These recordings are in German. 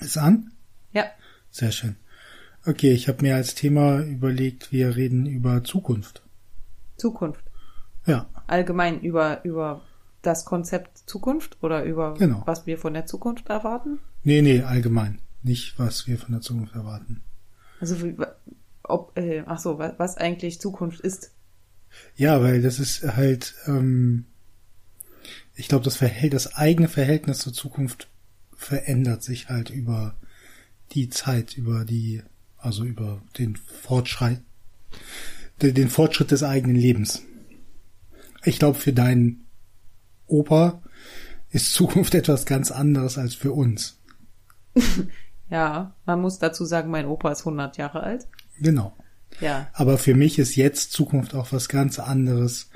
Ist an? Ja. Sehr schön. Okay, ich habe mir als Thema überlegt, wir reden über Zukunft. Zukunft. Ja, Allgemein über, über das Konzept Zukunft oder über Genau. was wir von der Zukunft erwarten? nee, nee, allgemein. Nicht, was wir von der Zukunft erwarten. Also wie, ob, äh, ach so, was, was eigentlich Zukunft ist. Ja, weil das ist halt, ähm, ich glaube, das Verhält, das eigene Verhältnis zur Zukunft verändert sich halt über die Zeit, über die, also über den Fortschritt, den, Fortschritt des eigenen Lebens. Ich glaube, für deinen Opa ist Zukunft etwas ganz anderes als für uns. Ja, man muss dazu sagen, mein Opa ist 100 Jahre alt. Genau. Ja, Aber für mich ist jetzt Zukunft auch was ganz anderes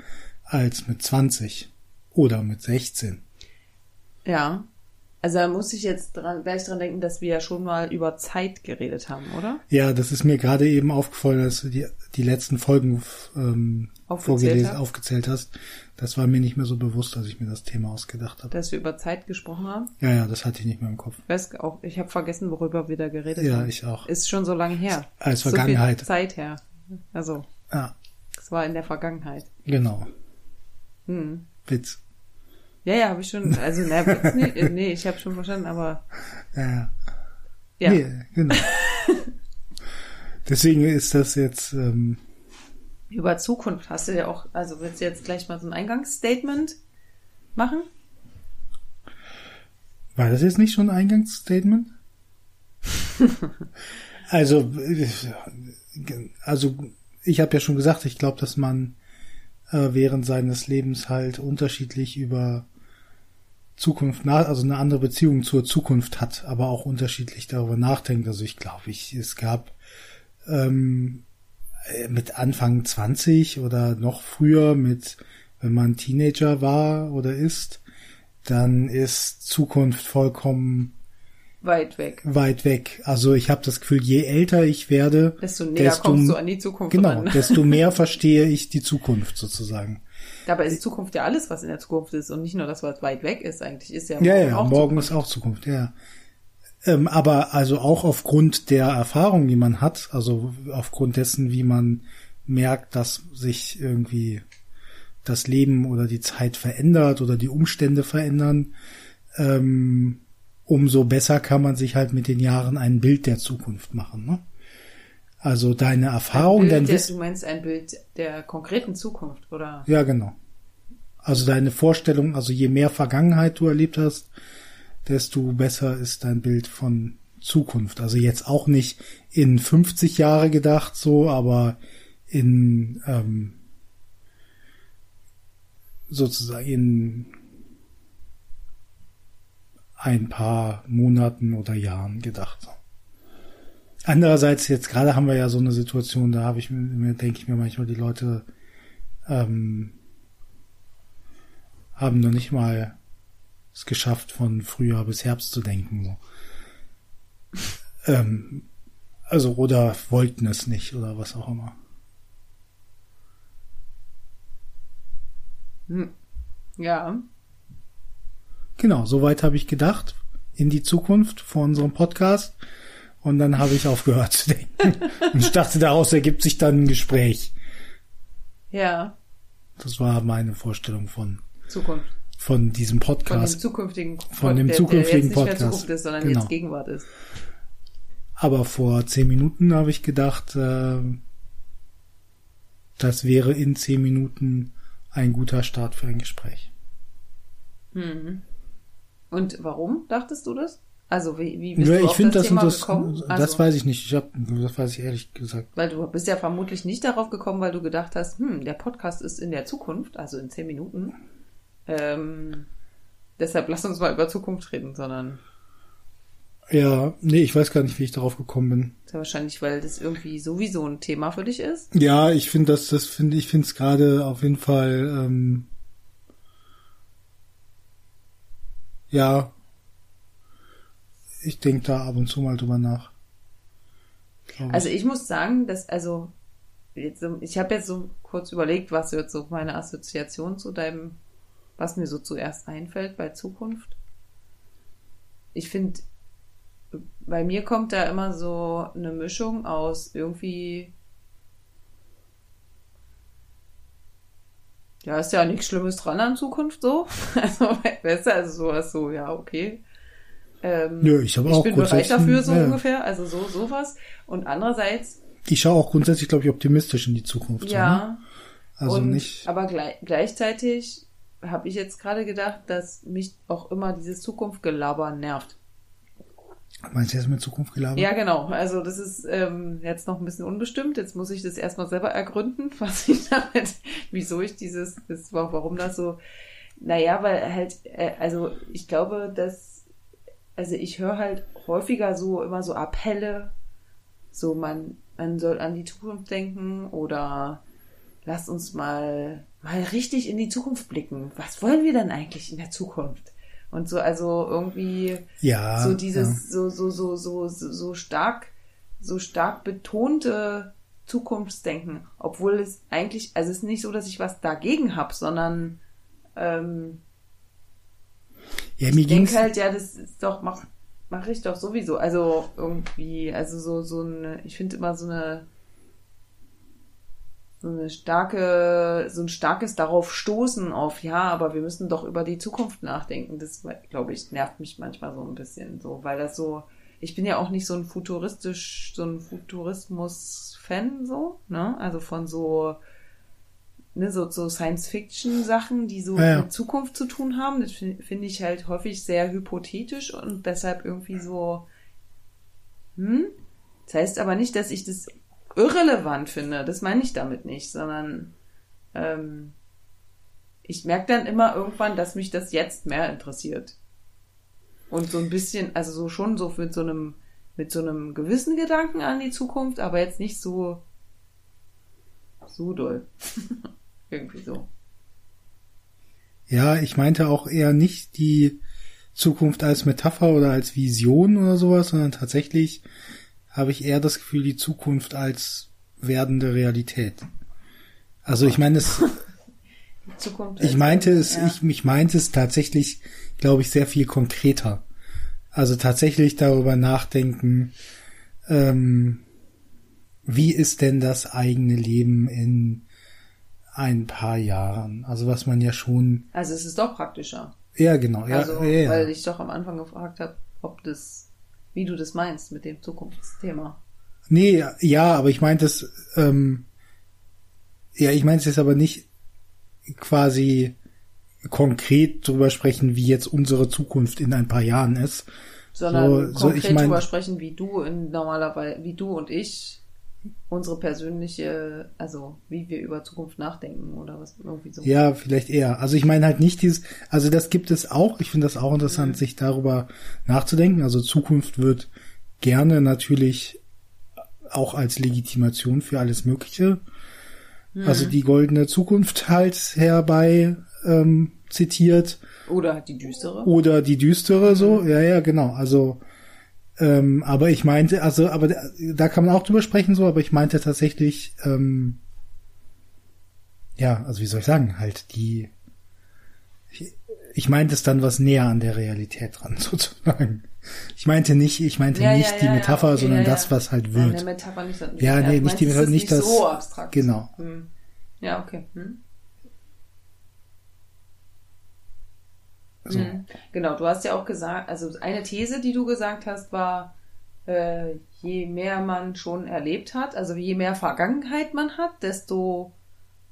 als mit 20 oder mit 16. ja. Also da muss ich jetzt dran, gleich dran denken, dass wir ja schon mal über Zeit geredet haben, oder? Ja, das ist mir gerade eben aufgefallen, dass du die, die letzten Folgen ähm, Aufgezählt vorgelesen, hast? aufgezählt hast. Das war mir nicht mehr so bewusst, als ich mir das Thema ausgedacht habe. Dass wir über Zeit gesprochen haben. Ja, ja, das hatte ich nicht mehr im Kopf. Ich weiß auch, ich habe vergessen, worüber wir da geredet Ja, haben. ich auch. Ist schon so lange her. Als So Vergangenheit. viel Zeit her. Also, Ja, es war in der Vergangenheit. genau. Hm. Witz. Ja, ja, habe ich schon. Also, na, nee, äh, nee, ich habe schon verstanden, aber Ja, ja. Nee, genau. Deswegen ist das jetzt, ähm, Über Zukunft hast du ja auch, also willst du jetzt gleich mal so ein Eingangsstatement machen? war das jetzt nicht schon ein Eingangsstatement? also, also ich habe ja schon gesagt, ich glaube, dass man äh, während seines Lebens halt unterschiedlich über Zukunft nach, also eine andere Beziehung zur Zukunft hat, aber auch unterschiedlich darüber nachdenkt. Also ich glaube, ich es gab ähm, äh, mit Anfang 20 oder noch früher mit, wenn man Teenager war oder ist, dann ist Zukunft vollkommen Weit weg. weit weg. Also ich habe das Gefühl, je älter ich werde, Desto näher kommst du an die Zukunft genau, ran. desto mehr verstehe ich die Zukunft sozusagen. Dabei ist Zukunft ja alles, was in der Zukunft ist und nicht nur das, was weit weg ist. Eigentlich ist ja Ja, ja, auch morgen Zukunft. ist auch Zukunft, ja. Ähm, aber also auch aufgrund der Erfahrung, die man hat, also aufgrund dessen, wie man merkt, dass sich irgendwie das Leben oder die Zeit verändert oder die Umstände verändern, ähm, umso besser kann man sich halt mit den Jahren ein Bild der Zukunft machen. Ne? Also deine Erfahrung, Bild dein Wissen. Du meinst ein Bild der konkreten Zukunft, oder? Ja, genau. Also deine Vorstellung, also je mehr Vergangenheit du erlebt hast, desto besser ist dein Bild von Zukunft. Also jetzt auch nicht in 50 Jahre gedacht so, aber in ähm, sozusagen in ein paar Monaten oder Jahren gedacht. Andererseits jetzt gerade haben wir ja so eine Situation, da habe ich mir denke ich mir manchmal die Leute ähm, haben noch nicht mal es geschafft, von Frühjahr bis Herbst zu denken. So. ähm, also oder wollten es nicht oder was auch immer. Hm. Ja. Genau, soweit habe ich gedacht in die Zukunft vor unserem Podcast und dann habe ich aufgehört zu denken. und ich dachte, daraus ergibt sich dann ein Gespräch. Ja. Das war meine Vorstellung von Zukunft. von diesem Von dem Podcast. zukünftigen Von dem der, zukünftigen der jetzt nicht mehr Podcast. Zukunft ist, sondern Genau. jetzt Gegenwart ist. Aber vor zehn Minuten habe ich gedacht, äh, das wäre in zehn Minuten ein guter Start für ein Gespräch. Hm. Und warum dachtest du das? Also wie, wie bist Ja, du ich auf finde das das, Thema das, gekommen? das Also, weiß ich nicht. Ich hab, das weiß ich ehrlich gesagt. weil du bist ja vermutlich nicht darauf gekommen, weil du gedacht hast, hm, der Podcast ist in der Zukunft, also in zehn Minuten. Ähm, deshalb lass uns mal über Zukunft reden, sondern Ja, nee, ich weiß gar nicht, wie ich darauf gekommen bin. sehr wahrscheinlich, weil das irgendwie sowieso ein Thema für dich ist. Ja, ich finde das, das finde ich finde es gerade auf jeden Fall, ähm, ja, ich denke da ab und zu mal drüber nach. Also ich muss sagen, dass, also, jetzt, ich habe jetzt so kurz überlegt, was jetzt so meine Assoziation zu deinem, was mir so zuerst einfällt bei Zukunft. Ich finde, bei mir kommt da immer so eine Mischung aus irgendwie. Ja, ist ja nichts Schlimmes dran an Zukunft so. Also, du, also sowas so, ja, okay. Ähm, Ja, ich auch bin bereit dafür, so ja. ungefähr. Also so, sowas. Und andererseits, Ich schaue auch grundsätzlich, glaube ich, optimistisch in die Zukunft. so, ne? ja. Also und, nicht. Aber gleich, gleichzeitig habe ich jetzt gerade gedacht, dass mich auch immer dieses Zukunftgelaber nervt. Meinst du jetzt mit Zukunft gelabert? Ja, genau. Also das ist ähm, jetzt noch ein bisschen unbestimmt. Jetzt muss ich das erstmal selber ergründen, was ich damit, wieso ich dieses, das, warum das so. Naja, weil halt, äh, also ich glaube, dass, also ich höre halt häufiger so immer so Appelle, so man, man soll an die Zukunft denken oder lasst uns mal mal richtig in die Zukunft blicken. Was wollen wir denn eigentlich in der Zukunft? Und so, also irgendwie Ja. so dieses so so so so so so stark so stark betonte Zukunftsdenken, obwohl es eigentlich also es ist nicht so, dass ich was dagegen habe, sondern ähm, Ja, mir ich denke halt ja, das ist doch mach mache ich doch sowieso, also irgendwie also so so eine ich finde immer so eine so eine starke, so ein starkes darauf stoßen auf, ja, aber wir müssen doch über die Zukunft nachdenken. Das, glaube ich, nervt mich manchmal so ein bisschen so, weil das so, ich bin ja auch nicht so ein futuristisch, so ein Futurismus-Fan, so, ne, also von so, ne, so, so Science-Fiction-Sachen, die so Ja, mit Zukunft zu tun haben. Das finde find ich halt häufig sehr hypothetisch und deshalb irgendwie so, hm? Das heißt aber nicht, dass ich das irrelevant finde. Das meine ich damit nicht, sondern ähm, ich merke dann immer irgendwann, dass mich das jetzt mehr interessiert. Und so ein bisschen, also so schon so mit so einem, mit so einem gewissen Gedanken an die Zukunft, aber jetzt nicht so, so doll. Irgendwie so. Ja, ich meinte auch eher nicht die Zukunft als Metapher oder als Vision oder sowas, sondern tatsächlich habe ich eher das Gefühl, die Zukunft als werdende Realität. Also ich meine es, Zukunft. ich meinte es, ja. ich, mich meinte es tatsächlich, glaube ich, sehr viel konkreter. Also tatsächlich darüber nachdenken, ähm, wie ist denn das eigene Leben in ein paar Jahren? Also was man ja schon, Also es ist doch praktischer. ja genau, ja, also, ja, ja. weil ich doch am Anfang gefragt habe, ob das, wie du das meinst mit dem Zukunftsthema. Nee, ja, aber ich meinte es, ähm, ja, ich meinte es jetzt aber nicht quasi konkret drüber sprechen, wie jetzt unsere Zukunft in ein paar Jahren ist. sondern So- so, konkret ich mein- drüber sprechen, wie du in normalerweise, wie du und ich unsere persönliche, also wie wir über Zukunft nachdenken oder was irgendwie so. Ja, vielleicht eher. Also ich meine halt nicht dieses, also das gibt es auch. Ich finde das auch interessant, sich darüber nachzudenken. Also Zukunft wird gerne natürlich auch als Legitimation für alles Mögliche. Also die goldene Zukunft halt herbei ähm, zitiert. Oder die düstere. Oder die düstere so, ja, ja, genau. Also, ähm, aber ich meinte, also, aber da, da kann man auch drüber sprechen, so, aber ich meinte tatsächlich, ähm, ja, also wie soll ich sagen, halt die, ich, ich meinte es dann was näher an der Realität dran, sozusagen. Ich meinte nicht, ich meinte Ja, ja, nicht die ja, ja, Metapher, okay, sondern ja, ja. das, was halt wird. eine Metapher nicht, Ja, nee, nicht die Metapher, nicht das- so abstrakt. genau. Hm. Ja, okay. Hm. So. Mhm. Genau, du hast ja auch gesagt, also eine These, die du gesagt hast, war, äh, je mehr man schon erlebt hat, also je mehr Vergangenheit man hat, desto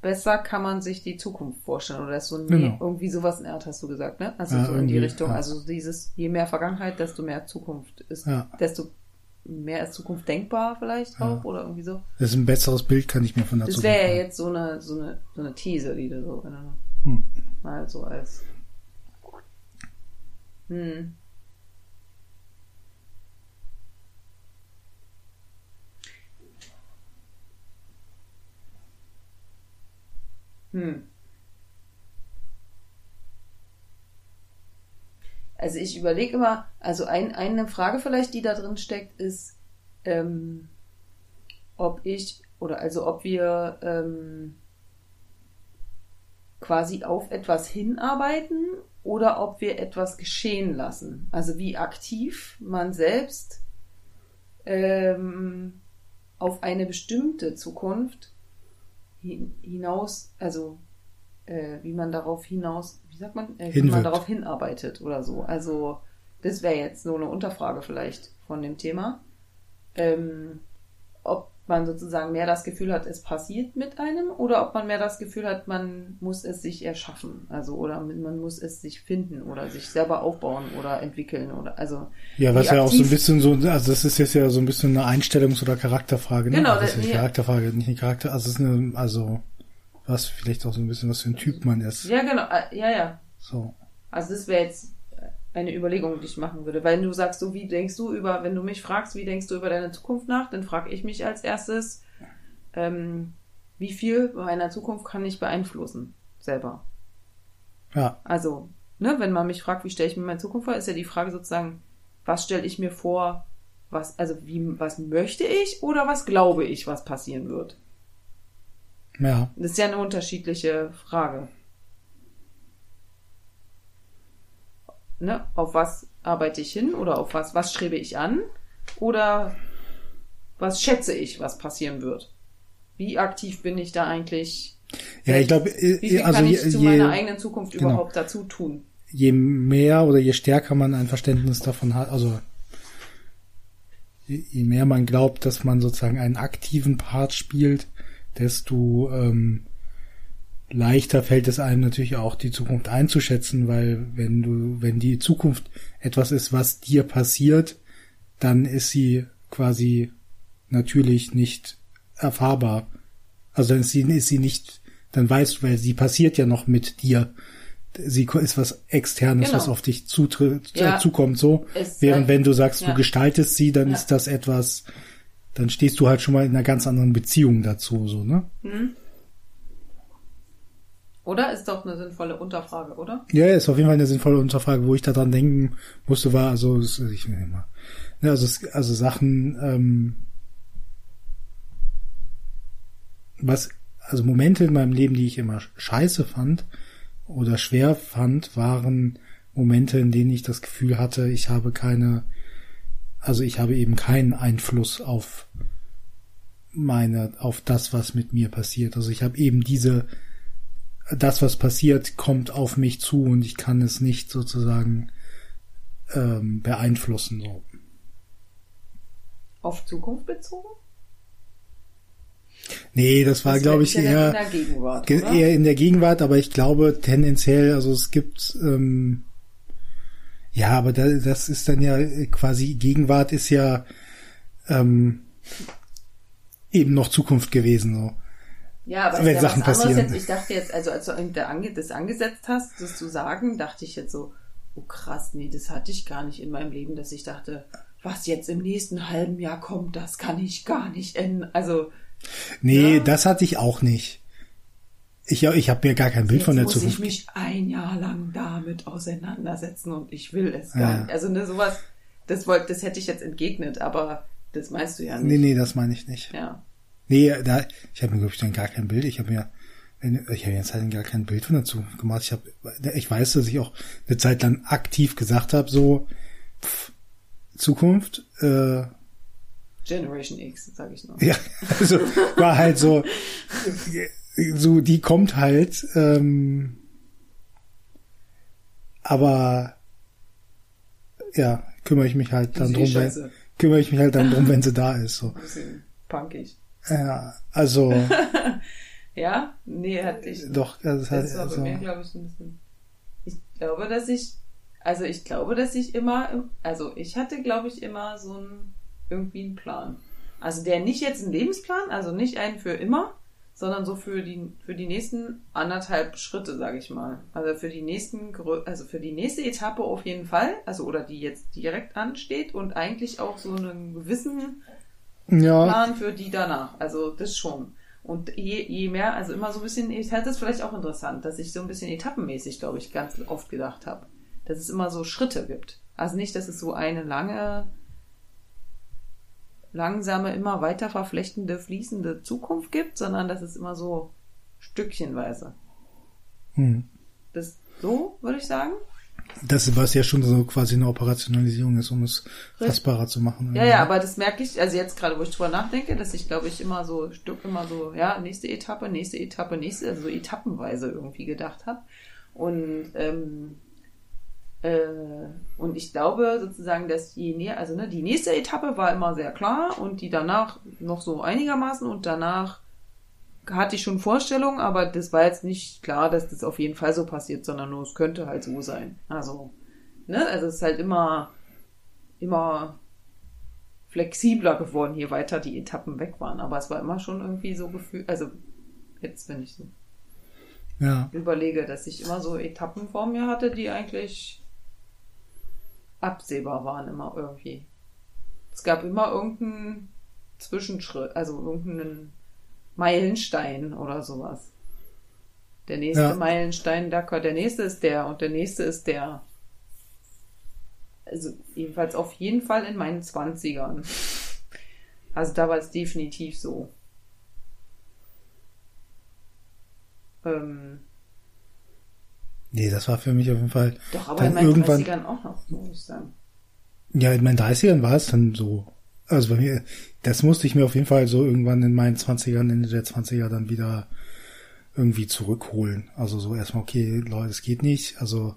besser kann man sich die Zukunft vorstellen. Oder desto Genau. irgendwie sowas in Art hast du gesagt, ne? Also Ja, so in die Richtung. ja. Also dieses, je mehr Vergangenheit, desto mehr Zukunft ist, Ja. desto mehr ist Zukunft denkbar vielleicht auch oder irgendwie so. Das ist ein besseres Bild, kann ich mir von der Das Zukunft wäre ja jetzt so eine, so eine, so eine These, die du so, wenn du Hm. mal so als. Hm. Hm. Also ich überlege immer, also ein, eine Frage vielleicht, die da drin steckt, ist, ähm, ob ich oder also ob wir ähm, quasi auf etwas hinarbeiten oder ob wir etwas geschehen lassen. Also wie aktiv man selbst ähm, auf eine bestimmte Zukunft hinaus, also äh, wie man darauf hinaus, wie sagt man, äh, wie man darauf hinarbeitet oder so. Also das wäre jetzt so eine Unterfrage vielleicht von dem Thema. Ähm, ob man sozusagen mehr das Gefühl hat, es passiert mit einem oder ob man mehr das Gefühl hat, man muss es sich erschaffen, also oder man muss es sich finden oder sich selber aufbauen oder entwickeln oder also ja, was ja auch so ein bisschen so, also das ist jetzt ja so ein bisschen eine Einstellungs- oder Charakterfrage, ne? Genau, also das ist eine Charakterfrage, nicht eine Charakter, also es ist eine, also was vielleicht auch so ein bisschen was für ein Typ man ist. Ja, genau, äh, ja, ja. So. Also das wäre jetzt eine Überlegung, die ich machen würde. Weil du sagst, so wie denkst du über, wenn du mich fragst, wie denkst du über deine Zukunft nach, dann frage ich mich als erstes, ähm, wie viel meiner Zukunft kann ich beeinflussen selber? Ja. Also, ne, wenn man mich fragt, wie stelle ich mir meine Zukunft vor, ist ja die Frage sozusagen, was stelle ich mir vor, was, also wie, was möchte ich oder was glaube ich, was passieren wird? Ja. Das ist ja eine unterschiedliche Frage. Ne, auf was arbeite ich hin oder auf was, was strebe ich an oder was schätze ich, was passieren wird? Wie aktiv bin ich da eigentlich? Ja, ich glaube, wie viel also kann ich je, zu meiner eigenen Zukunft genau. überhaupt dazu tun? Je mehr oder je stärker man ein Verständnis davon hat, also je, je mehr man glaubt, dass man sozusagen einen aktiven Part spielt, desto ähm, leichter fällt es einem natürlich auch, die Zukunft einzuschätzen, weil wenn du, wenn die Zukunft etwas ist, was dir passiert, dann ist sie quasi natürlich nicht erfahrbar. Also dann ist sie, ist sie nicht, dann weißt du, weil sie passiert ja noch mit dir. Sie ist was Externes, Genau. was auf dich zutritt, Ja. äh, zukommt, so. Es- Während wenn du sagst, ja. du gestaltest sie, dann Ja. ist das etwas, dann stehst du halt schon mal in einer ganz anderen Beziehung dazu, so, ne? Oder? Ist doch eine sinnvolle Unterfrage, oder? Ja, ist auf jeden Fall eine sinnvolle Unterfrage, wo ich daran denken musste, war also es- ich will mal, ne, also also Sachen, ähm, was also Momente in meinem Leben, die ich immer scheiße fand oder schwer fand, waren Momente, in denen ich das Gefühl hatte, ich habe keine, also ich habe eben keinen Einfluss auf meine, auf das, was mit mir passiert. Also ich habe eben diese das, was passiert, kommt auf mich zu und ich kann es nicht sozusagen ähm, beeinflussen. So. Auf Zukunft bezogen? Nee, das war, glaube ich, eher, in der Gegenwart, ge- oder? eher in der Gegenwart, aber ich glaube tendenziell, also es gibt, ähm, ja, aber da, das ist dann ja quasi, Gegenwart ist ja ähm, eben noch Zukunft gewesen. So. Ja, aber Wenn ja Sachen passieren. jetzt. Ich dachte jetzt, also als du das angesetzt hast, das zu sagen, dachte ich jetzt so, oh krass, nee, das hatte ich gar nicht in meinem Leben, dass ich dachte, was jetzt im nächsten halben Jahr kommt, das kann ich gar nicht ändern. Also Nee, Ja. das hatte ich auch nicht. Ich, ich habe mir gar kein Bild jetzt von der muss Zukunft. ich mich ein Jahr lang damit auseinandersetzen und ich will es Ja. gar nicht. Also ne, sowas, das wollte, das hätte ich jetzt entgegnet, aber das meinst du ja nicht. Nee, nee, das meine ich nicht. Ja. Nee, da, ich habe mir, glaube ich, dann gar kein Bild. Ich habe mir, ich habe jetzt halt gar kein Bild von der Zukunft gemacht. Ich habe, ich weiß, dass ich auch eine Zeit lang aktiv gesagt habe, so pff, Zukunft, äh, Generation X, sage ich nur. ja, also war halt so, so die kommt halt, ähm, aber ja, kümmere ich mich halt dann drum, wenn, kümmere ich mich halt dann drum, wenn sie da ist. So. Ein bisschen punkig. Ja, also Ja? Nee, hatte ich. doch, das Das war bei also, mir, glaube ich, ein bisschen. Ich glaube, dass ich, also ich glaube, dass ich immer, im- also ich hatte, glaube ich, immer so einen, irgendwie einen Plan. Also der nicht jetzt ein Lebensplan, also nicht einen für immer, sondern so für die, für die nächsten anderthalb Schritte, sage ich mal. Also für die nächsten, also für die nächste Etappe auf jeden Fall, also oder die jetzt direkt ansteht und eigentlich auch so einen gewissen ja, Plan für die danach. Also das schon. Und je, je mehr, also immer so ein bisschen, ich halte das vielleicht auch interessant, dass ich so ein bisschen etappenmäßig, glaube ich, ganz oft gedacht habe. Dass es immer so Schritte gibt. Also nicht, dass es so eine lange, langsame, immer weiter verflechtende, fließende Zukunft gibt, sondern dass es immer so stückchenweise. hm. Das so, würde ich sagen. Das, was ja schon so quasi eine Operationalisierung ist, um es fassbarer zu machen. Ja, ja, aber das merke ich, also jetzt gerade, wo ich drüber nachdenke, dass ich, glaube ich, immer so Stück immer so, ja, nächste Etappe, nächste Etappe, nächste, also so etappenweise irgendwie gedacht habe. Und ähm, äh, und ich glaube sozusagen, dass je näher, also ne, die nächste Etappe war immer sehr klar und die danach noch so einigermaßen und danach hatte ich schon Vorstellungen, aber das war jetzt nicht klar, dass das auf jeden Fall so passiert, sondern nur es könnte halt so sein. Also, ne, also es ist halt immer, immer flexibler geworden, je weiter die Etappen weg waren. Aber es war immer schon irgendwie so gefühlt, also jetzt, wenn ich so ja. überlege, dass ich immer so Etappen vor mir hatte, die eigentlich absehbar waren, immer irgendwie. Es gab immer irgendeinen Zwischenschritt, also irgendeinen Meilenstein oder sowas. Der nächste Ja. Meilenstein, da der nächste ist der und der nächste ist der. Also jedenfalls auf jeden Fall in meinen Zwanzigern. Also da war es definitiv so. Ähm, Nee, das war für mich auf jeden Fall. doch, aber dann in meinen irgendwann, 30ern auch noch, muss ich sagen. Ja, in meinen 30ern war es dann so. Also bei mir, das musste ich mir auf jeden Fall so irgendwann in meinen 20ern, Ende der 20er dann wieder irgendwie zurückholen. Also so erstmal, okay, Leute, es geht nicht. Also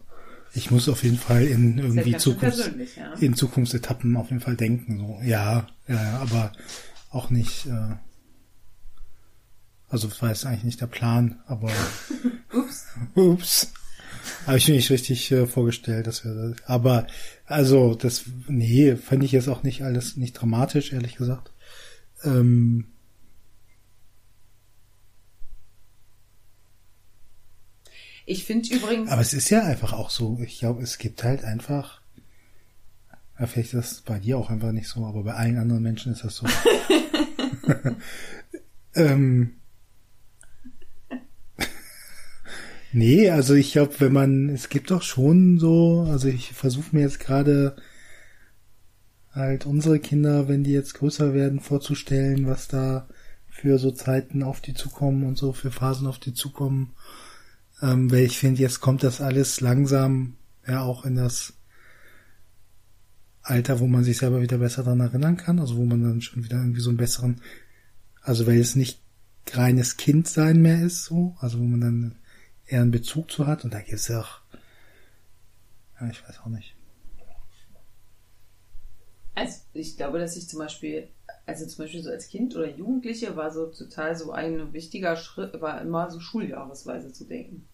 ich muss auf jeden Fall in irgendwie persönlich, ja. in Zukunftsetappen auf jeden Fall denken. So, ja, ja, ja, aber auch nicht, äh, also das war jetzt eigentlich nicht der Plan, aber Ups. Ups. Habe ich mir nicht richtig äh, vorgestellt, dass wir das, aber also das nee, fand ich jetzt auch nicht alles nicht dramatisch, ehrlich gesagt. Ähm, Ich finde übrigens, aber es ist ja einfach auch so, ich glaube, es gibt halt einfach ja, vielleicht ist das bei dir auch einfach nicht so, aber bei allen anderen Menschen ist das so. ähm, nee, also ich glaube, wenn man, es gibt doch schon so, also ich versuche mir jetzt gerade halt unsere Kinder, wenn die jetzt größer werden, vorzustellen, was da für so Zeiten auf die zukommen und so für Phasen auf die zukommen. Ähm, weil ich finde, jetzt kommt das alles langsam ja auch in das Alter, wo man sich selber wieder besser daran erinnern kann, also wo man dann schon wieder irgendwie so einen besseren, also weil es nicht reines Kindsein mehr ist, so, also wo man dann eher einen Bezug zu hat und da gibt's ja auch, ja, ich weiß auch nicht. Also ich glaube, dass ich zum Beispiel, also zum Beispiel so als Kind oder Jugendliche war so total so ein wichtiger Schritt, war immer so Schuljahresweise zu denken.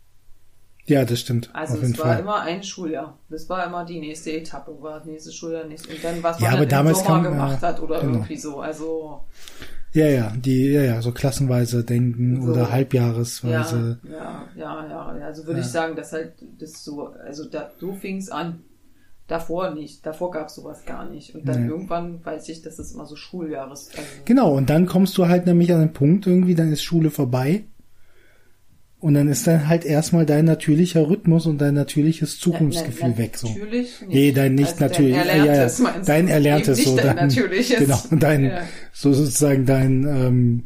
Ja, das stimmt. Also es war Fall. immer ein Schuljahr. Das war immer die nächste Etappe, war das nächste Schuljahr, nächste, und dann was Ja, man dann im damals Sommer kam, gemacht äh, hat oder genau. irgendwie so. Also Ja, ja, die, ja, ja, so klassenweise denken So. oder halbjahresweise. Ja, ja, ja, ja. Also würde Ja. ich sagen, dass halt das so, also da, so fing es an. Davor nicht. Davor gab es sowas gar nicht. Und dann Nee. irgendwann weiß ich, dass es immer so Schuljahres. Also, Genau, und dann kommst du halt nämlich an den Punkt irgendwie, dann ist Schule vorbei. Und dann ist dann halt erstmal dein natürlicher Rhythmus und dein natürliches Zukunftsgefühl Na- na- weg, so. Natürlich nicht. Nee, dein nicht Also natürlich, Dein ja, ja, erlerntes, meinst du? dein erlerntes, Eben so, nicht dein dein, natürliches. genau, dein, Ja. so sozusagen dein, ähm,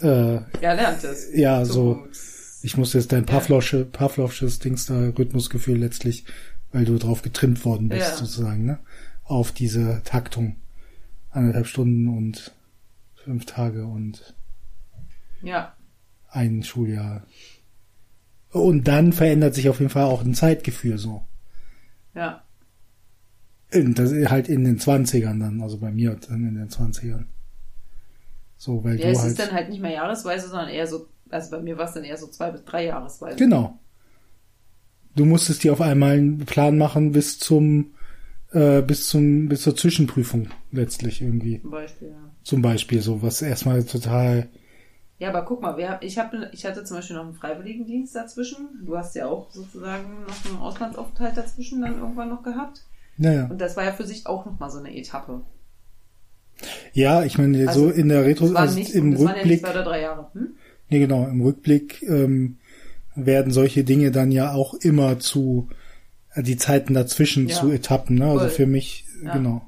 äh, Erlerntes. ja, so, ich muss jetzt dein Pavlovsche, Pavlovsches Dings da, Rhythmusgefühl letztlich, weil du drauf getrimmt worden bist, Ja. sozusagen, ne? Auf diese Taktung. Anderthalb Stunden und fünf Tage und Ja, ein Schuljahr. Und dann verändert sich auf jeden Fall auch ein Zeitgefühl so. ja. Das ist halt in den Zwanzigern dann, also bei mir dann in den Zwanzigern. So, weil Ja, du es halt. ist dann halt nicht mehr jahresweise, sondern eher so, also bei mir war es dann eher so zwei bis drei Jahresweise. Genau. Du musstest dir auf einmal einen Plan machen bis zum, äh, bis zum, bis zur Zwischenprüfung letztlich irgendwie. Zum Beispiel, ja. Zum Beispiel so, was erstmal total, Ja, aber guck mal, wir, ich, hab, ich hatte zum Beispiel noch einen Freiwilligendienst dazwischen. Du hast ja auch sozusagen noch einen Auslandsaufenthalt dazwischen dann irgendwann noch gehabt. naja. Und das war ja für sich auch nochmal so eine Etappe. Ja, ich meine, so Also, in der Retro, Das waren also nicht, im waren ja nicht Rückblick, zwei oder drei Jahre. Hm? nee, genau, im Rückblick, ähm, werden solche Dinge dann ja auch immer zu, äh, die Zeiten dazwischen Ja. zu Etappen, ne? Also für mich, Ja. genau.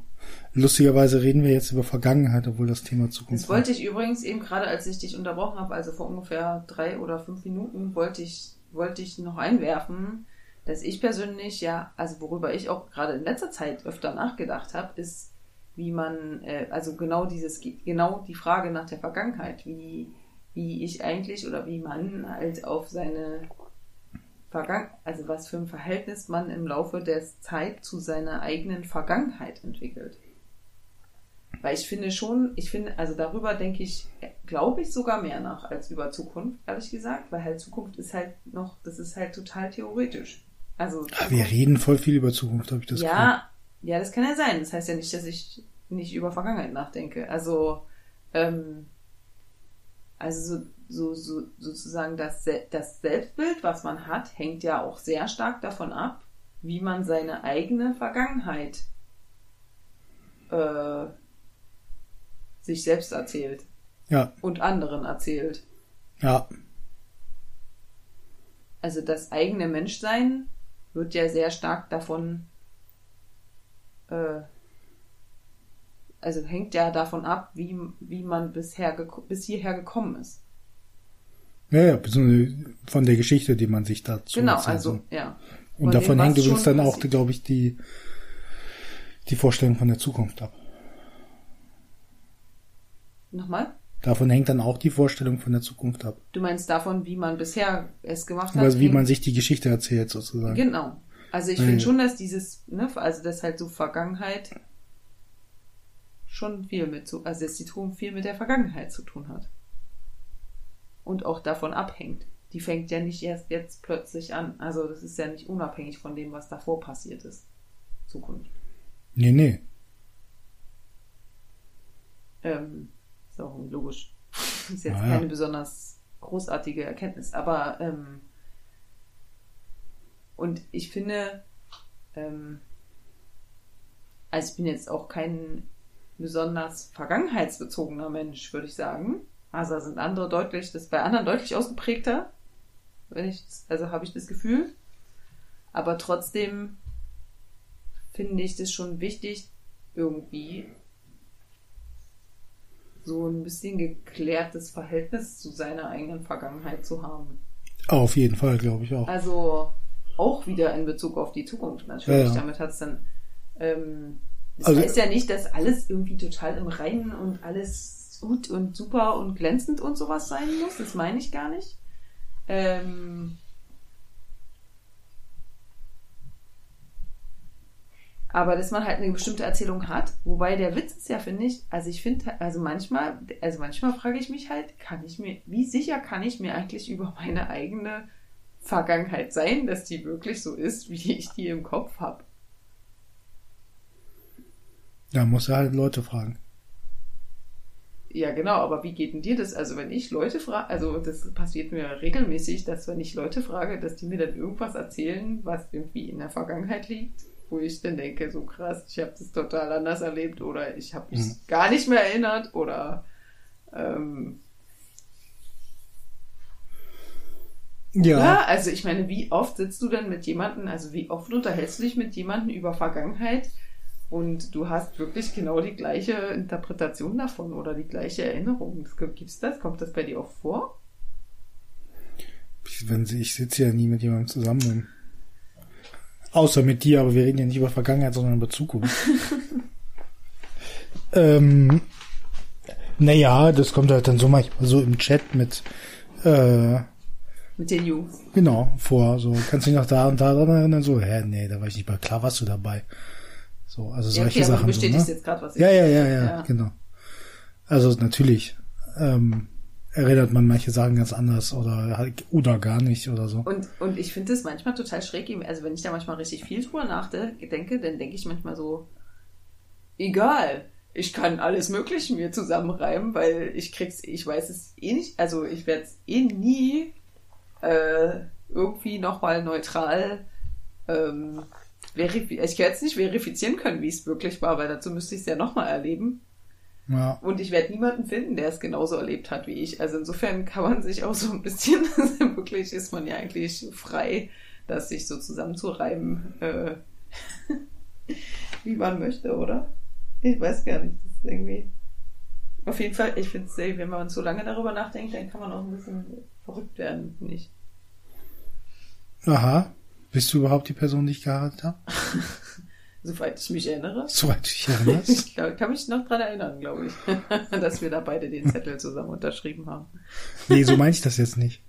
Lustigerweise reden wir jetzt über Vergangenheit, obwohl das Thema Zukunft Das wollte ich übrigens eben gerade, als ich dich unterbrochen habe, also vor ungefähr drei oder fünf Minuten, wollte ich, wollte ich noch einwerfen, dass ich persönlich ja, also worüber ich auch gerade in letzter Zeit öfter nachgedacht habe, ist, wie man, äh, also genau dieses, genau die Frage nach der Vergangenheit, wie, wie ich eigentlich oder wie man halt auf seine Vergangenheit, also was für ein Verhältnis man im Laufe der Zeit zu seiner eigenen Vergangenheit entwickelt. Weil ich finde schon, ich finde, also darüber denke ich, glaube ich sogar mehr nach als über Zukunft, ehrlich gesagt, weil halt Zukunft ist halt noch, das ist halt total theoretisch. Also Ach, wir reden voll viel über Zukunft, habe ich das Ja, Gefühl. ja, das kann ja sein. Das heißt ja nicht, dass ich nicht über Vergangenheit nachdenke. Also, ähm, also so, so, so, sozusagen das, das Selbstbild, was man hat, hängt ja auch sehr stark davon ab, wie man seine eigene Vergangenheit äh, sich selbst erzählt. Ja. Und anderen erzählt. Ja. Also das eigene Menschsein wird ja sehr stark davon, äh, also hängt ja davon ab, wie, wie man bisher bis hierher gekommen ist. Ja, ja, von der Geschichte, die man sich dazu Genau, also, ja. Und davon hängt übrigens dann auch, glaube ich, die, die Vorstellung von der Zukunft ab. Nochmal? Davon hängt dann auch die Vorstellung von der Zukunft ab. Du meinst davon, wie man bisher es gemacht hat? Also wie man sich die Geschichte erzählt, sozusagen. Genau. Also ich finde schon, dass dieses, ne, also das halt so Vergangenheit schon viel mit zu, also dass die Tun viel mit der Vergangenheit zu tun hat. Und auch davon abhängt. Die fängt ja nicht erst jetzt plötzlich an. Also das ist ja nicht unabhängig von dem, was davor passiert ist. Zukunft. Nee, nee. Ähm, ist auch logisch. ist jetzt naja. keine besonders großartige Erkenntnis. Aber ähm, und ich finde, ähm, also ich bin jetzt auch kein besonders vergangenheitsbezogener Mensch, würde ich sagen. Also sind andere deutlich, das ist bei anderen deutlich ausgeprägter. Wenn ich, also habe ich das Gefühl. Aber trotzdem finde ich das schon wichtig, irgendwie so ein bisschen geklärtes Verhältnis zu seiner eigenen Vergangenheit zu haben. Auf jeden Fall, glaube ich auch. Also auch wieder in Bezug auf die Zukunft natürlich. Ja, ja. Damit hat es dann ähm, das also, heißt ja nicht, dass alles irgendwie total im Reinen und alles gut und super und glänzend und sowas sein muss. Das meine ich gar nicht. Ähm, aber dass man halt eine bestimmte Erzählung hat, wobei der Witz ist ja, finde ich, also ich finde, also manchmal, also manchmal frage ich mich halt, kann ich mir, wie sicher kann ich mir eigentlich über meine eigene Vergangenheit sein, dass die wirklich so ist, wie ich die im Kopf habe? Da muss er halt Leute fragen. Ja, genau, aber wie geht denn dir das? Also, wenn ich Leute frage, also das passiert mir regelmäßig, dass wenn ich Leute frage, dass die mir dann irgendwas erzählen, was irgendwie in der Vergangenheit liegt, wo ich dann denke, so krass, ich habe das total anders erlebt oder ich habe mich mhm. gar nicht mehr erinnert oder ähm, ja. ja. Also ich meine, wie oft sitzt du denn mit jemandem, also wie oft unterhältst du dich mit jemandem über Vergangenheit, und du hast wirklich genau die gleiche Interpretation davon oder die gleiche Erinnerung. Gibt's das? Kommt das bei dir auch vor? Wenn sie, ich sitze ja nie mit jemandem zusammen. Außer mit dir, aber wir reden ja nicht über Vergangenheit, sondern über Zukunft. ähm, naja, das kommt halt dann so manchmal so im Chat mit äh, mit den Jungs. Genau, vor. So, kannst du dich noch da und da dran erinnern? So, hä, nee, da war ich nicht mal klar, warst du dabei. So, also ja, solche okay, Sachen. Du bestätigst so, ne? jetzt gerade, was ich ja, ja, ja, ja, ja, genau. Also natürlich ähm, erinnert man manche Sachen ganz anders oder oder gar nicht oder so. Und, und ich finde es manchmal total schräg. Also wenn ich da manchmal richtig viel drüber nachdenke, dann denke ich manchmal so, egal, ich kann alles Mögliche mir zusammenreimen, weil ich krieg's, ich weiß es eh nicht, also ich werde es eh nie äh, irgendwie nochmal neutral ähm, ich werde es nicht verifizieren können, wie es wirklich war, weil dazu müsste ich es ja nochmal erleben. Ja. Und ich werde niemanden finden, der es genauso erlebt hat wie ich. Also insofern kann man sich auch so ein bisschen, wirklich ist man ja eigentlich frei, das sich so zusammenzureiben, äh, wie man möchte, oder? Ich weiß gar nicht. Das ist irgendwie. Auf jeden Fall, ich finde es, wenn man so lange darüber nachdenkt, dann kann man auch ein bisschen verrückt werden, nicht? Aha. Bist du überhaupt die Person, die ich geheiratet habe? Soweit ich mich erinnere. Soweit du dich erinnerst? Ich glaub, kann mich noch dran erinnern, glaube ich, dass wir da beide den Zettel zusammen unterschrieben haben. Nee, so meine ich das jetzt nicht.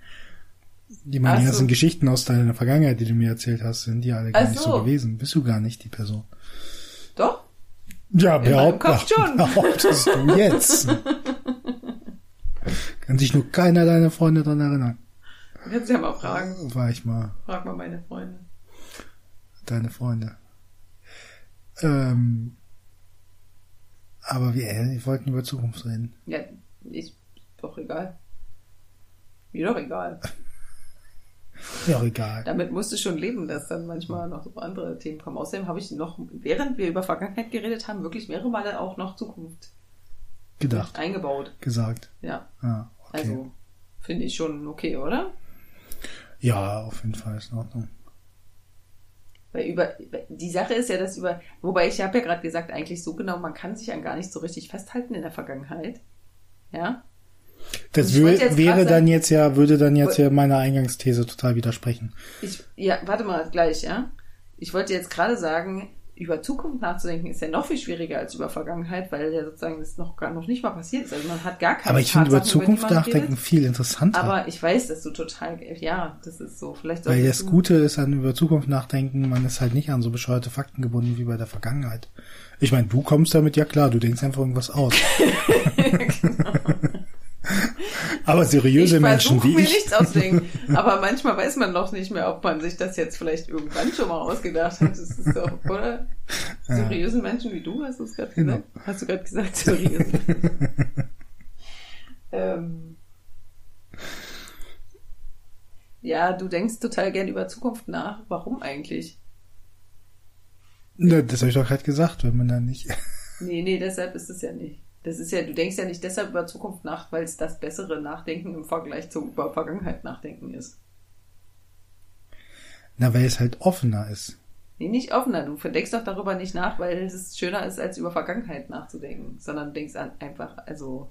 Die meine die so. ganzen Geschichten aus deiner Vergangenheit, die du mir erzählt hast, sind die alle gar Ach nicht so so. gewesen. Bist du gar nicht die Person. Doch? Ja, Kopf schon. behauptest du jetzt. Kann sich nur keiner deiner Freunde dran erinnern. Du kannst ja mal fragen. War ich mal Frag mal meine Freunde. deine Freunde. Ähm, aber wir, äh, wir wollten über Zukunft reden. Ja, ist doch egal. Mir doch egal. Ja, auch egal. Damit musst du schon leben, dass dann manchmal noch so andere Themen kommen. Außerdem habe ich noch, während wir über Vergangenheit geredet haben, wirklich mehrere Male auch noch Zukunft Gedacht, eingebaut. gesagt. Ja, Ah, okay. also finde ich schon okay, oder? Ja, auf jeden Fall ist in Ordnung. Weil über die Sache ist ja, dass über, wobei ich habe ja gerade gesagt, eigentlich so genau, man kann sich an gar nicht so richtig festhalten in der Vergangenheit. Ja, Das jetzt wäre dann jetzt ja, würde dann jetzt ja meiner Eingangsthese total widersprechen. ich, ja, warte mal, gleich, ja. Ich wollte jetzt gerade sagen, über Zukunft nachzudenken ist ja noch viel schwieriger als über Vergangenheit, weil ja sozusagen das noch gar noch nicht mal passiert ist. Also man hat gar keine Aber ich finde über Zukunft man nachdenken redet. viel interessanter. Aber ich weiß, dass du total, ja, das ist so. Vielleicht weil das Gute ist an über Zukunft nachdenken, man ist halt nicht an so bescheuerte Fakten gebunden wie bei der Vergangenheit. Ich meine, du kommst damit ja klar, du denkst einfach irgendwas aus. Aber seriöse ich Menschen wie mir ich. nichts ausdenken. Aber manchmal weiß man noch nicht mehr, ob man sich das jetzt vielleicht irgendwann schon mal ausgedacht hat. Das ist doch, oder? Seriösen Menschen wie du, hast du es gerade Genau. gesagt? Hast du gerade gesagt, seriös? ähm, ja, du denkst total gern über Zukunft nach. Warum eigentlich? Na, das habe ich doch gerade gesagt, wenn man dann nicht. Nee, nee, deshalb ist es ja nicht. Das ist ja, du denkst ja nicht deshalb über Zukunft nach, weil es das bessere Nachdenken im Vergleich zu über Vergangenheit nachdenken ist. Na, weil es halt offener ist. Nee, nicht offener. Du denkst doch darüber nicht nach, weil es schöner ist, als über Vergangenheit nachzudenken. Sondern du denkst an, einfach, also,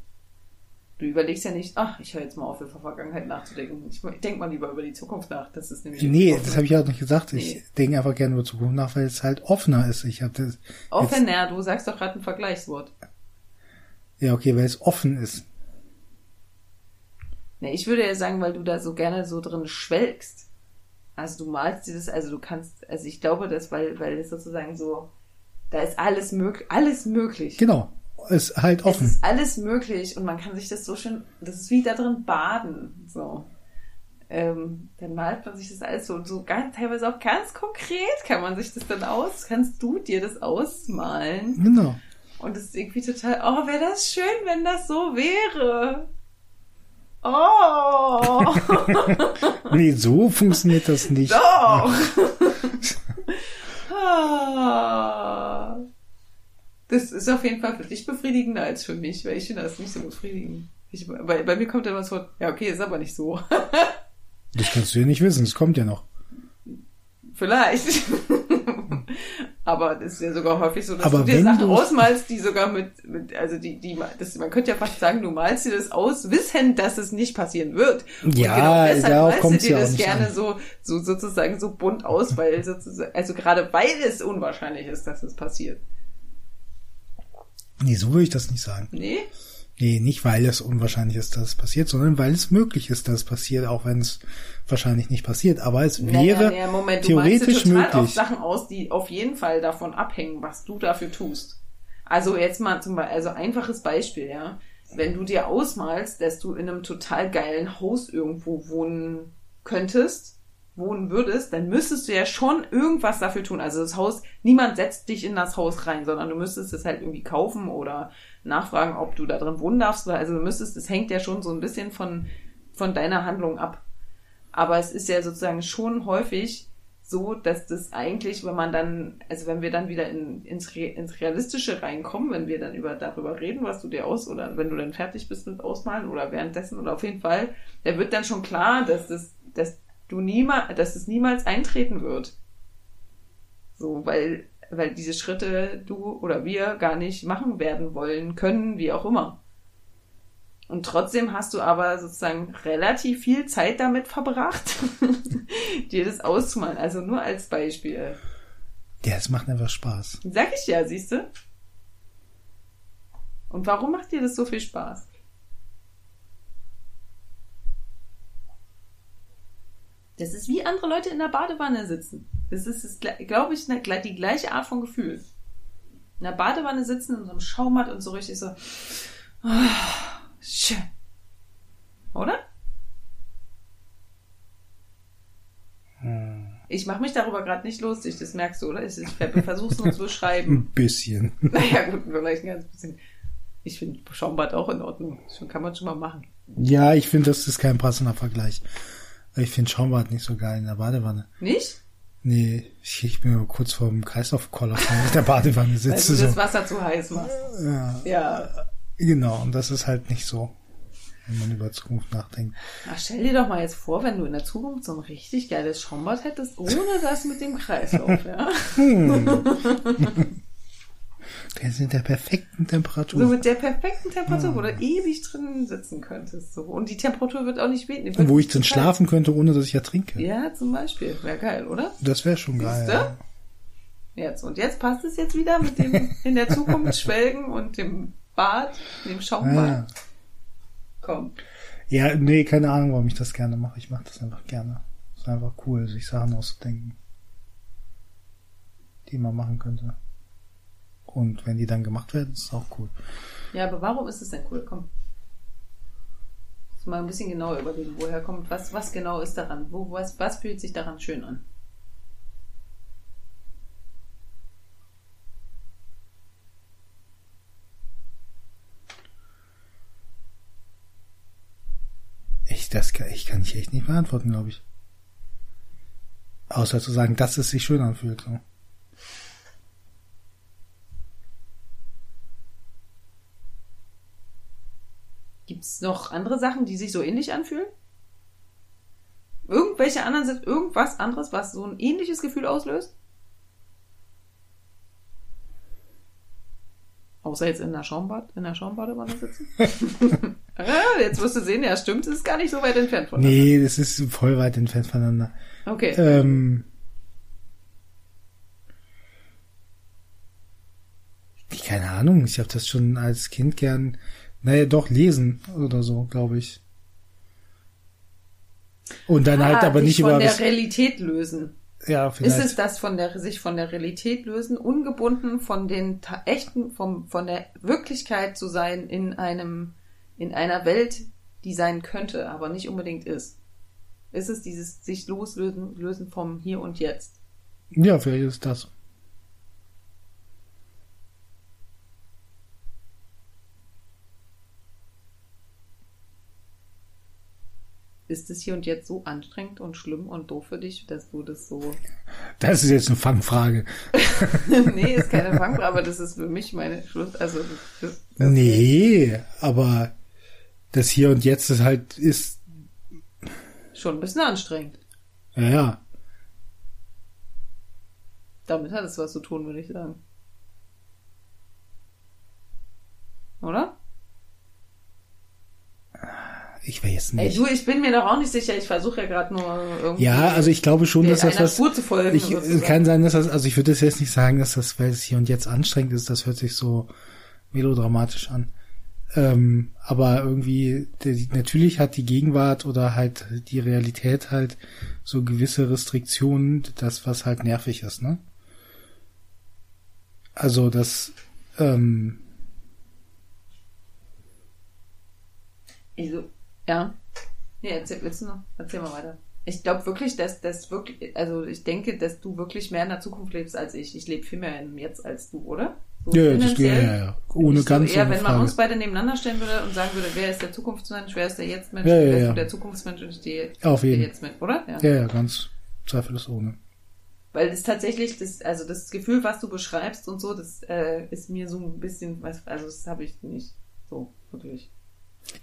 du überlegst ja nicht, ach, ich höre jetzt mal auf, über Vergangenheit nachzudenken. Ich denk mal lieber über die Zukunft nach. Das ist nämlich. Nee, offen- das habe ich auch nicht gesagt. Ich Nee. denke einfach gerne über Zukunft nach, weil es halt offener ist. Ich habe das. Offener, du sagst doch gerade ein Vergleichswort. Ja, okay, weil es offen ist. Nee, ich würde ja sagen, weil du da so gerne so drin schwelgst. Also du malst dir das, also du kannst, also ich glaube, dass, weil, weil es sozusagen so, da ist alles möglich, alles möglich. Genau. Ist halt Es offen. ist alles möglich und man kann sich das so schön, das ist wie da drin baden, so. Ähm, dann malt man sich das alles so und so ganz, teilweise auch ganz konkret kann man sich das dann aus, kannst du dir das ausmalen Genau. Und es ist irgendwie total, oh, wäre das schön, wenn das so wäre. Oh, Nee, so funktioniert das nicht. doch. Ah. Das ist auf jeden Fall für dich befriedigender als für mich, weil ich finde das nicht so befriedigend. Ich, bei, bei mir kommt immer so, ja, okay, ist aber nicht so. Das kannst du ja nicht wissen, es kommt ja noch. Vielleicht. Aber das ist ja sogar häufig so, dass Aber du dir Sachen du- ausmalst, die sogar mit, mit also die, die, das, man könnte ja fast sagen, du malst dir das aus, wissend, dass es nicht passieren wird. Und Ja, genau deshalb darauf malst du dir ja das gerne an. so, so sozusagen so bunt aus, weil sozusagen, also gerade weil es unwahrscheinlich ist, dass es passiert. Nee, so würde ich das nicht sagen. Nee? Nee, nicht weil es unwahrscheinlich ist, dass es passiert, sondern weil es möglich ist, dass es passiert, auch wenn es wahrscheinlich nicht passiert. Aber es wäre naja, Moment, du theoretisch oft möglich. Sachen aus, die auf jeden Fall davon abhängen, was du dafür tust. Also jetzt mal zum Beispiel, also einfaches Beispiel, ja. Wenn du dir ausmalst, dass du in einem total geilen Haus irgendwo wohnen könntest, wohnen würdest, dann müsstest du ja schon irgendwas dafür tun. Also das Haus, niemand setzt dich in das Haus rein, sondern du müsstest es halt irgendwie kaufen oder nachfragen, ob du da drin wohnen darfst. Oder also du müsstest, es hängt ja schon so ein bisschen von, von deiner Handlung ab. Aber es ist ja sozusagen schon häufig so, dass das eigentlich, wenn man dann, also wenn wir dann wieder in, ins, Re, ins Realistische reinkommen, wenn wir dann über darüber reden, was du dir aus, oder wenn du dann fertig bist mit Ausmalen oder währenddessen oder auf jeden Fall, da wird dann schon klar, dass das, dass du niemals, dass es niemals eintreten wird. So, weil, weil diese Schritte du oder wir gar nicht machen werden wollen können, wie auch immer. Und trotzdem hast du aber sozusagen relativ viel Zeit damit verbracht, dir das auszumalen. Also nur als Beispiel. Ja, es macht einfach Spaß. Sag ich ja, siehst du? Und warum macht dir das so viel Spaß? Das ist wie andere Leute in der Badewanne sitzen. Das ist, glaube ich, die gleiche Art von Gefühl. In der Badewanne sitzen, in so einem Schaumatt und so richtig so. Oh, schön. Oder? Hm. Ich mache mich darüber gerade nicht lustig, das merkst du, oder? Ich, versuche es nur zu beschreiben. Ein bisschen. Naja, gut, vielleicht ein ganz bisschen. Ich finde Schaumbad auch in Ordnung. Das kann man schon mal machen. Ja, ich finde, das ist kein passender Vergleich. Ich finde Schaumbad nicht so geil in der Badewanne. Nicht? Nee, ich, ich bin kurz vor dem Kreislaufkoller, wenn ich in der Badewanne sitze. Weil du das Wasser zu heiß machst. Ja. ja. Genau, und das ist halt nicht so, wenn man über Zukunft nachdenkt. Ach, stell dir doch mal jetzt vor, wenn du in der Zukunft so ein richtig geiles Schaumbad hättest, ohne das mit dem Kreislauf, ja. Der ist in der perfekten Temperatur. So mit der perfekten Temperatur, hm. wo du ewig drin sitzen könntest. So. Und die Temperatur wird auch nicht weniger. Wo ich dann schlafen könnte, ohne dass ich ertrinke. Ja, zum Beispiel. Wäre geil, oder? Das wäre schon geil. Ja. Jetzt. Und jetzt passt es jetzt wieder mit dem in der Zukunft schwelgen und dem Bad, dem Schaumbad. Ja. Komm. Ja, nee, keine Ahnung, warum ich das gerne mache. Ich mache das einfach gerne. Es ist einfach cool, sich Sachen auszudenken, die man machen könnte. Und wenn die dann gemacht werden, ist es auch cool. Ja, aber warum ist es denn cool? Komm. Mal ein bisschen genauer überlegen, woher kommt, was, was genau ist daran? Wo, was, was fühlt sich daran schön an? Ich, das kann, ich kann ich echt nicht beantworten, glaube ich. Außer zu sagen, dass es sich schön anfühlt. So. Gibt es noch andere Sachen, die sich so ähnlich anfühlen? Irgendwelche anderen sind irgendwas anderes, was so ein ähnliches Gefühl auslöst? Außer jetzt in der Schaumbad, in der Schaumbadewanne sitzen. ah, jetzt wirst du sehen, ja, stimmt, es ist gar nicht so weit entfernt voneinander. Nee, das ist voll weit entfernt voneinander. Okay. Ähm, keine Ahnung, ich habe das schon als Kind gern naja, doch lesen oder so, glaube ich. Und dann ah, halt aber nicht über. Von der Realität lösen. Ja, vielleicht. Ist es das von der, sich von der Realität lösen, ungebunden von den echten, vom, von der Wirklichkeit zu sein in einem, in einer Welt, die sein könnte, aber nicht unbedingt ist? Ist es dieses sich loslösen, lösen vom Hier und Jetzt? Ja, vielleicht ist das. Ist es hier und jetzt so anstrengend und schlimm und doof für dich, dass du das so. Das ist jetzt eine Fangfrage. nee, ist keine Fangfrage, aber das ist für mich meine Schluss. Also das, das nee, aber das hier und jetzt ist halt ist schon ein bisschen anstrengend. Ja, ja. Damit hat es was zu tun, würde ich sagen. Oder? Ich weiß nicht. Ey, du, ich bin mir doch auch nicht sicher. Ich versuche ja gerade nur irgendwie. Ja, also ich glaube schon, dass das was. Spur zu folgen, ich, es kann sein, dass das, also ich würde das jetzt nicht sagen, dass das, weil es hier und jetzt anstrengend ist, das hört sich so melodramatisch an. Ähm, aber irgendwie, der, natürlich hat die Gegenwart oder halt die Realität halt so gewisse Restriktionen, das was halt nervig ist, ne? Also das, ähm, also, ja. Nee, erzähl, willst du noch? Erzähl mal weiter. Ich glaube wirklich, dass das wirklich, also ich denke, dass du wirklich mehr in der Zukunft lebst als ich. Ich lebe viel mehr im Jetzt als du, oder? So ja, das geht, ja, ja. Ohne ganz so eher, wenn man uns beide nebeneinander stellen würde und sagen würde, wer ist der Zukunftsmensch, wer ist der Jetztmensch, ja, ja, wer ist ja. der Zukunftsmensch und ich die, Auf jeden. der Jetztmensch, oder? Ja. ja, ja, ganz zweifelsohne. Weil das tatsächlich, das, also das Gefühl, was du beschreibst und so, das äh, ist mir so ein bisschen, also das habe ich nicht so wirklich.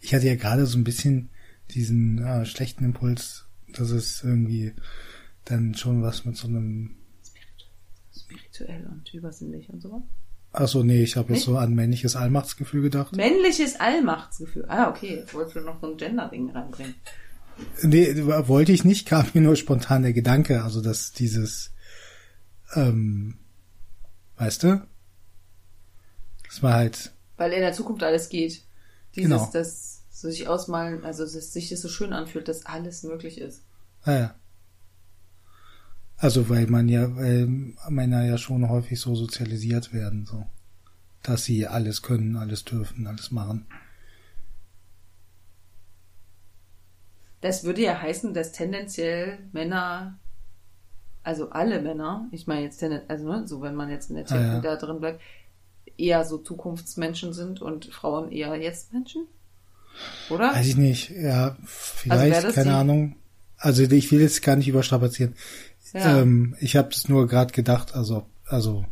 Ich hatte ja gerade so ein bisschen diesen äh, schlechten Impuls, dass es irgendwie dann schon was mit so einem spirituell und übersinnlich und so. Achso, nee, ich habe jetzt so an männliches Allmachtsgefühl gedacht. Männliches Allmachtsgefühl. Ah, okay. Jetzt wolltest du noch so ein Gender-Ding reinbringen. Nee, wollte ich nicht, kam mir nur spontan der Gedanke, also dass dieses, ähm, weißt du? Das war halt, Weil in der Zukunft alles geht. Dieses, Genau. das so sich ausmalen, also dass sich das so schön anfühlt, dass alles möglich ist. naja. Also weil man ja, weil Männer ja schon häufig so sozialisiert werden, so. Dass sie alles können, alles dürfen, alles machen. Das würde ja heißen, dass thetendenziell Männer, also alle Männer, ich meine jetzt also ne, so wenn man jetzt in der Theorie Ah, ja. da drin bleibt, eher so Zukunftsmenschen sind und Frauen eher Jetzt-Menschen? Oder? Weiß ich nicht, ja, Also vielleicht, das keine die- Ahnung. Also ich will jetzt gar nicht überstrapazieren. Ja. Ähm, ich habe es nur gerade gedacht, also, also,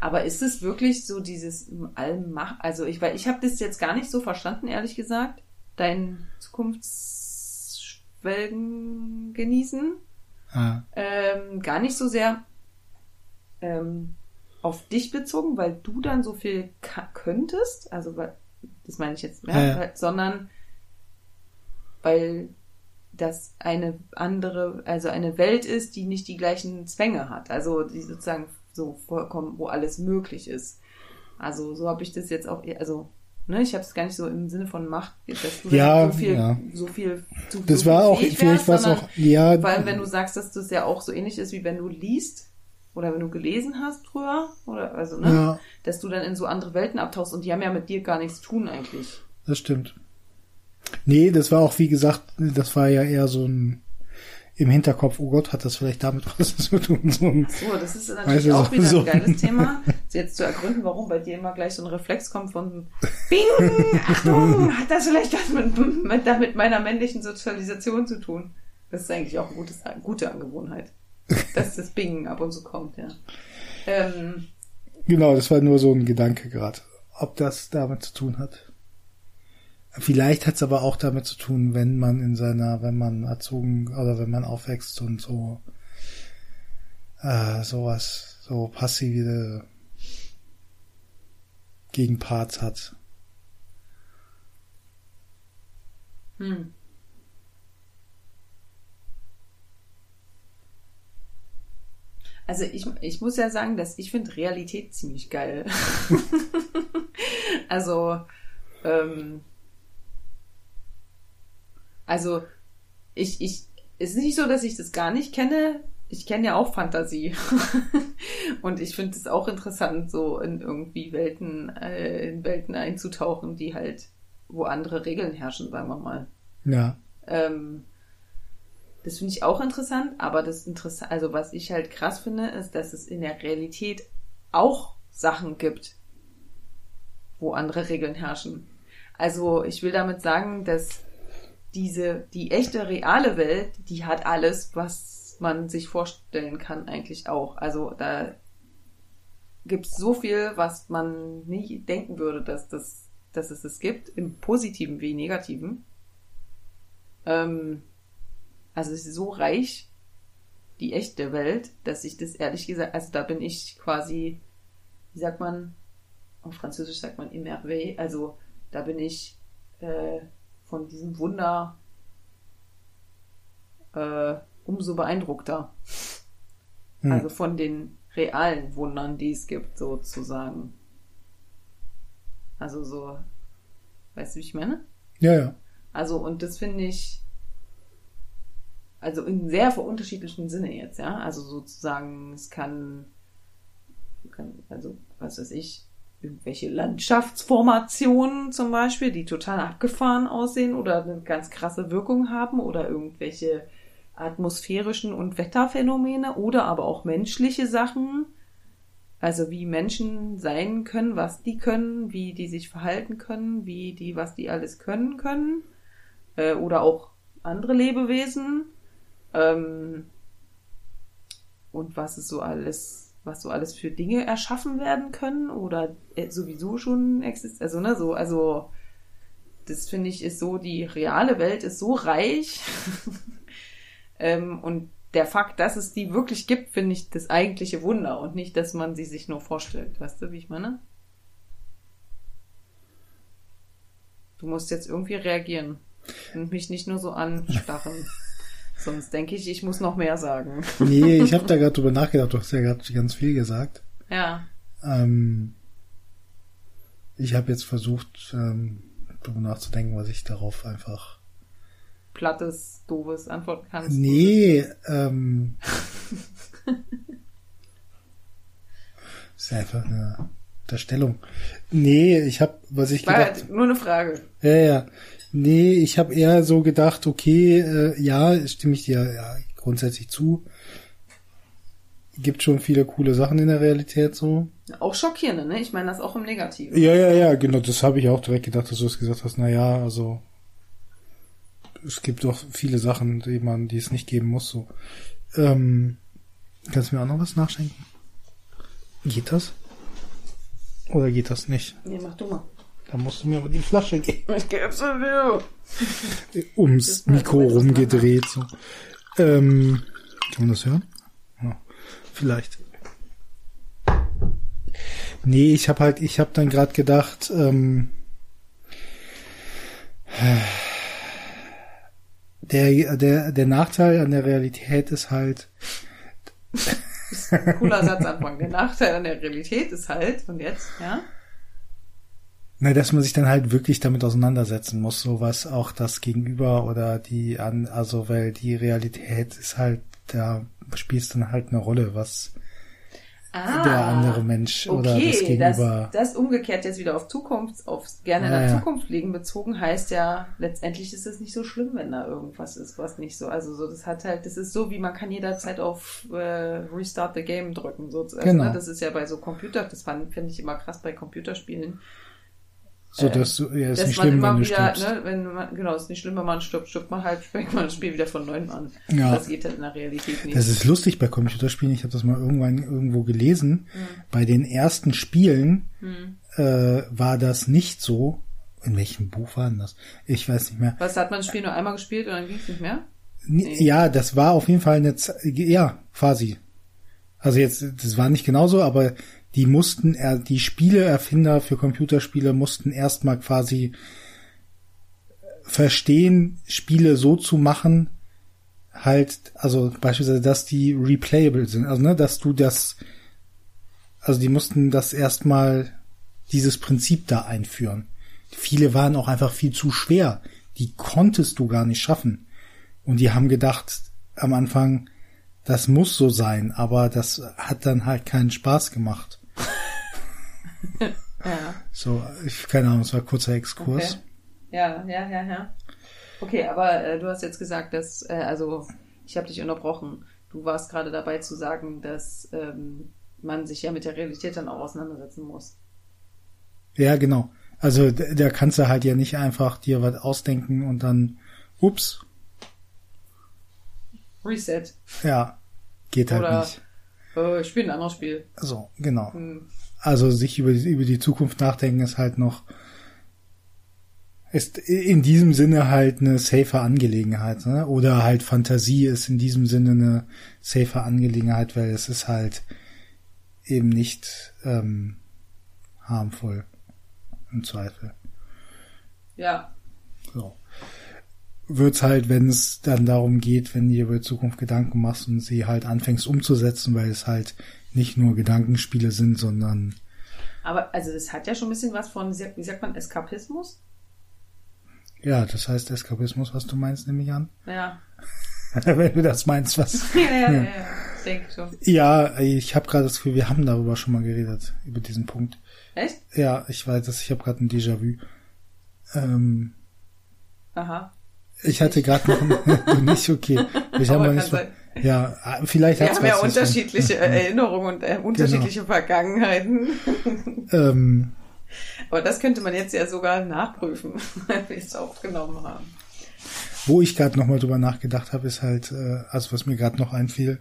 Aber ist es wirklich so dieses Allmach, also ich, weil ich habe das jetzt gar nicht so verstanden, ehrlich gesagt, dein Zukunftsschwelgen genießen. ah, ähm, gar nicht so sehr ähm, auf dich bezogen, weil du dann so viel könntest, also weil, das meine ich jetzt, ja, Ja, ja. Sondern weil das eine andere, also eine Welt ist, die nicht die gleichen Zwänge hat, also die sozusagen so vollkommen, wo alles möglich ist. Also so habe ich das jetzt auch, also ne, ich habe es gar nicht so im Sinne von Macht, dass du Ja, so viel, ja. so viel, zu, das so war viel auch, vielleicht sondern- auch, ja, vor allem, wenn du sagst, dass das ja auch so ähnlich ist, wie wenn du liest oder wenn du gelesen hast früher, oder also, ne? ja, Dass du dann in so andere Welten abtauchst und die haben ja mit dir gar nichts zu tun eigentlich. das stimmt. Nee, das war auch, wie gesagt, das war ja eher so ein, im Hinterkopf, oh Gott, hat das vielleicht damit was zu tun, so ein, So, das ist natürlich Weißt du, auch wieder so- ein geiles Thema. Jetzt zu ergründen, warum bei dir immer gleich so ein Reflex kommt von Bing, Achtung, hat das vielleicht was mit, mit, mit meiner männlichen Sozialisation zu tun? Das ist eigentlich auch eine gute, gute Angewohnheit. Dass das Bing ab und zu kommt, ja. Ähm, genau, das war nur so ein Gedanke gerade, ob das damit zu tun hat. Vielleicht hat es aber auch damit zu tun, wenn man in seiner, wenn man erzogen oder wenn man aufwächst und so äh, sowas, so passive Gegenparts hat. Hm. Also ich, ich muss ja sagen, dass ich finde Realität ziemlich geil. also, ähm, also ich, ich, es ist nicht so, dass ich das gar nicht kenne. Ich kenne ja auch Fantasie. Und ich finde es auch interessant, so in irgendwie Welten, äh, in Welten einzutauchen, die halt, wo andere Regeln herrschen, sagen wir mal. Ja, Ähm, das finde ich auch interessant, aber das interessant, also was ich halt krass finde, ist, dass es in der Realität auch Sachen gibt, wo andere Regeln herrschen. Also ich will damit sagen, dass diese, die echte reale Welt, die hat alles, was man sich vorstellen kann, eigentlich auch. Also da gibt es so viel, was man nie denken würde, dass, das, dass es es gibt, im positiven wie negativen. Ähm, also es ist so reich, die echte Welt, dass ich das ehrlich gesagt, also da bin ich quasi, wie sagt man, auf Französisch sagt man immerveille, also da bin ich äh, von diesem Wunder äh, umso beeindruckter. Hm. Also von den realen Wundern, die es gibt, sozusagen. Also so, weißt du, wie ich meine? ja, ja. Also, und das finde ich, also in sehr unterschiedlichen Sinne jetzt, ja. Also sozusagen, es kann, kann also, was weiß ich, irgendwelche Landschaftsformationen zum Beispiel, die total abgefahren aussehen oder eine ganz krasse Wirkung haben oder irgendwelche atmosphärischen und Wetterphänomene oder aber auch menschliche Sachen, also wie Menschen sein können, was die können, wie die sich verhalten können, wie die, was die alles können können, äh, oder auch andere Lebewesen, ähm, und was es so alles, was so alles für Dinge erschaffen werden können oder äh, sowieso schon existiert, also ne, so, also das finde ich ist so, die reale Welt ist so reich ähm, und der Fakt, dass es die wirklich gibt, finde ich das eigentliche Wunder und nicht, dass man sie sich nur vorstellt. Weißt du, wie ich meine? Du musst jetzt irgendwie reagieren und mich nicht nur so anstarren. Sonst denke ich, ich muss noch mehr sagen. Nee, ich habe da gerade drüber nachgedacht. Du hast ja gerade ganz viel gesagt. Ja. Ähm, ich habe jetzt versucht, ähm, darüber nachzudenken, was ich darauf einfach. Plattes, doofes antworten kannst. Nee, ähm. ist ja einfach eine Unterstellung. Nee, ich habe, was ich War gedacht. halt nur eine Frage. Ja, ja. Nee, ich habe eher so gedacht, okay, äh, ja, stimme ich dir ja, grundsätzlich zu. Gibt schon viele coole Sachen in der Realität so. Auch schockierende, ne? Ich meine das auch im Negativen. Ja, ja, ja, genau, das habe ich auch direkt gedacht, dass du es gesagt hast. Na ja, also es gibt doch viele Sachen, die man, die es nicht geben muss. So, ähm, kannst du mir auch noch was nachschenken? Geht das? Oder geht das nicht? Nee, mach du mal. Da musst du mir aber die Flasche geben. Ich geb's dir. Ums Mikro rumgedreht. So. Ähm, kann man das hören? Ja, vielleicht. Nee, ich habe halt, ich habe dann gerade gedacht, ähm, der, der, der Nachteil an der Realität ist halt, Cooler Satzanfang. Der Nachteil an der Realität ist halt, und jetzt, ja? Na, dass man sich dann halt wirklich damit auseinandersetzen muss, so was auch das Gegenüber oder die an, also weil die Realität ist halt, da spielt dann halt eine Rolle, was Ah, der andere Mensch oder das okay, das, Gegenüber. das umgekehrt jetzt wieder auf Zukunft, auf gerne in Ja, der ja. Zukunft liegen bezogen, heißt ja, letztendlich ist es nicht so schlimm, wenn da irgendwas ist, was nicht so, also so, das hat halt, das ist so, wie man kann jederzeit auf äh, Restart the Game drücken, so, also, Genau. ne, das ist ja bei so Computer, das fand- finde ich immer krass bei Computerspielen, so dass du, ja, ist dass nicht schlimm, wenn du wieder, stirbst. ne, wenn man, genau, ist nicht schlimm, wenn man stirbt, stirbt man halt, fängt man das Spiel wieder von neuem an. Ja. Das geht halt in der Realität nicht. Das ist lustig bei Computerspielen. Ich habe das mal irgendwann irgendwo gelesen. Hm. Bei den ersten Spielen äh, war das nicht so. In welchem Buch war denn das? Ich weiß nicht mehr. Was hat man das Spiel nur einmal gespielt und dann ging es nicht mehr? N- Ja, das war auf jeden Fall eine, Z ja, quasi. Also jetzt, das war nicht genauso, aber die mussten, er- die Spieleerfinder für Computerspiele mussten erstmal quasi verstehen, Spiele so zu machen, halt, also beispielsweise, dass die replayable sind, also ne, dass du das, also die mussten das erstmal dieses Prinzip da einführen. Viele waren auch einfach viel zu schwer. Die konntest du gar nicht schaffen. Und die haben gedacht am Anfang, das muss so sein, aber das hat dann halt keinen Spaß gemacht. Ja. So, ich, keine Ahnung, es war ein kurzer Exkurs. Okay. Ja, ja, ja, ja. Okay, aber äh, du hast jetzt gesagt, dass, äh, also ich habe dich unterbrochen. Du warst gerade dabei zu sagen, dass ähm, man sich ja mit der Realität dann auch auseinandersetzen muss. Ja, genau. Also d- da kannst du halt ja nicht einfach dir was ausdenken und dann, ups, Reset. ja, geht halt Oder nicht. äh, ich spiele ein anderes Spiel. So, genau. Hm. Also sich über, über die Zukunft nachdenken ist halt noch, ist in diesem Sinne halt eine safe Angelegenheit, ne? Oder halt Fantasie ist in diesem Sinne eine safe Angelegenheit, weil es ist halt eben nicht ähm, harmvoll im Zweifel. Ja, So. Wird's halt, wenn es dann darum geht, wenn du dir über die Zukunft Gedanken machst und sie halt anfängst umzusetzen, weil es halt nicht nur Gedankenspiele sind, sondern aber also das hat ja schon ein bisschen was von, wie sagt, man, Eskapismus? ja, das heißt Eskapismus, was du meinst, nehme ich an. Ja. wenn du das meinst, was. Ja, ja, ja, ja. Ich denke schon. Ja, ich habe gerade das Gefühl, wir haben darüber schon mal geredet, über diesen Punkt. Echt? Ja, ich weiß das, ich habe gerade ein Déjà-vu. Ähm, Aha. ich hatte gerade noch ein, nicht, okay. Ich habe nicht. Ja, vielleicht Wir hat's haben ja unterschiedliche Erinnerungen und äh, unterschiedliche Vergangenheiten. Ähm, Aber das könnte man jetzt ja sogar nachprüfen, weil wir es aufgenommen haben. Wo ich gerade nochmal drüber nachgedacht habe, ist halt, äh, also was mir gerade noch einfiel,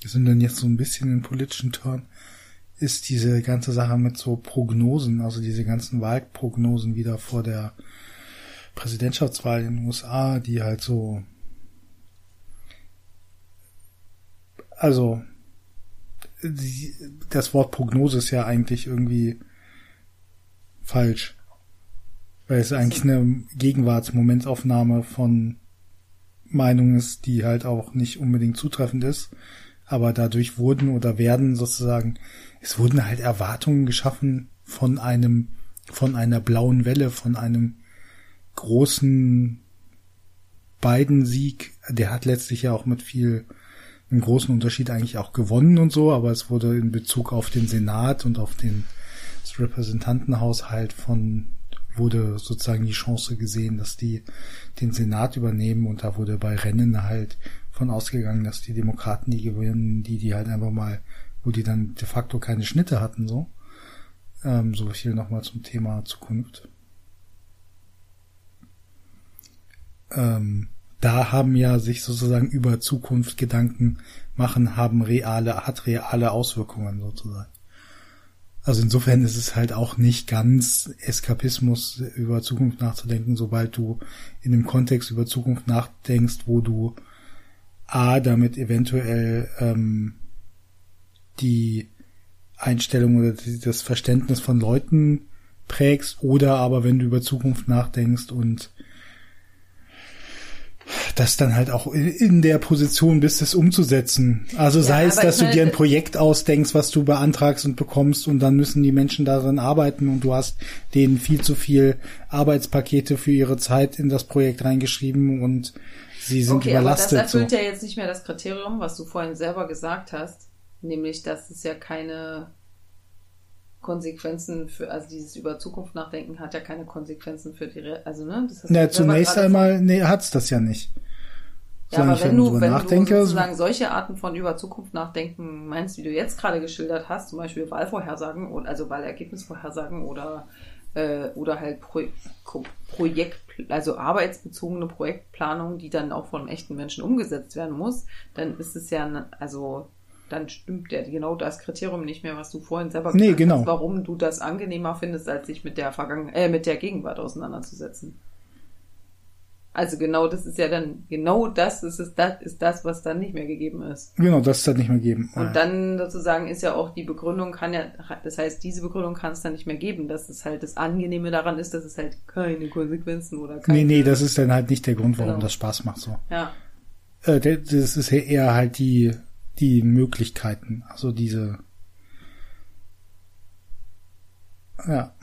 wir sind dann jetzt so ein bisschen in politischen Turn, ist diese ganze Sache mit so Prognosen, also diese ganzen Wahlprognosen wieder vor der Präsidentschaftswahl in den USA, die halt so also das Wort Prognose ist ja eigentlich irgendwie falsch. Weil es eigentlich eine Gegenwartsmomentaufnahme von Meinung ist, die halt auch nicht unbedingt zutreffend ist. Aber dadurch wurden oder werden sozusagen, es wurden halt Erwartungen geschaffen von einem, von einer blauen Welle, von einem großen Biden-Sieg. Der hat letztlich ja auch mit viel, einem großen Unterschied eigentlich auch gewonnen und so, aber es wurde in Bezug auf den Senat und auf den das Repräsentantenhaushalt von wurde sozusagen die Chance gesehen, dass die den Senat übernehmen und da wurde bei Rennen halt von ausgegangen, dass die Demokraten die gewinnen, die die halt einfach mal, wo die dann de facto keine Schnitte hatten, so. Ähm, so viel nochmal zum Thema Zukunft. Ähm, da haben ja sich sozusagen über Zukunft Gedanken machen, haben reale, hat reale Auswirkungen sozusagen. Also insofern ist es halt auch nicht ganz Eskapismus über Zukunft nachzudenken, sobald du in einem Kontext über Zukunft nachdenkst, wo du A, damit eventuell ähm, die Einstellung oder das Verständnis von Leuten prägst oder aber wenn du über Zukunft nachdenkst und das dann halt auch in der Position bist, es umzusetzen. Also ja, sei es, dass du dir ein Projekt ausdenkst, was du beantragst und bekommst und dann müssen die Menschen daran arbeiten und du hast denen viel zu viel Arbeitspakete für ihre Zeit in das Projekt reingeschrieben und sie sind okay, überlastet. Aber das erfüllt so. ja jetzt nicht mehr das Kriterium, was du vorhin selber gesagt hast, nämlich, dass es ja keine Konsequenzen für, also dieses über Zukunft nachdenken hat ja keine Konsequenzen für die, Re also ne? Das ja, zunächst einmal, nee, hat's das ja nicht. Ja, aber wenn du, wenn nachdenke, du sozusagen solche Arten von über Zukunft nachdenken meinst, wie du jetzt gerade geschildert hast, zum Beispiel Wahlvorhersagen, also Wahlergebnisvorhersagen oder äh, oder halt Pro Projekt, also arbeitsbezogene Projektplanung, die dann auch von echten Menschen umgesetzt werden muss, dann ist es ja, also dann stimmt ja genau das Kriterium nicht mehr, was du vorhin selber gesagt nee, genau. hast, warum du das angenehmer findest, als sich mit der Vergangen äh, mit der Gegenwart auseinanderzusetzen. Also genau das ist ja dann, genau das ist, es, das ist das, was dann nicht mehr gegeben ist. Genau, das ist dann nicht mehr geben. Und ja. dann sozusagen ist ja auch die Begründung kann ja, das heißt, diese Begründung kann es dann nicht mehr geben, dass es halt das Angenehme daran ist, dass es halt keine Konsequenzen oder keine. Nee, nee, das ist dann halt nicht der Grund, warum genau. das Spaß macht so. Ja. Äh, das ist eher halt die, die Möglichkeiten, also diese, ja.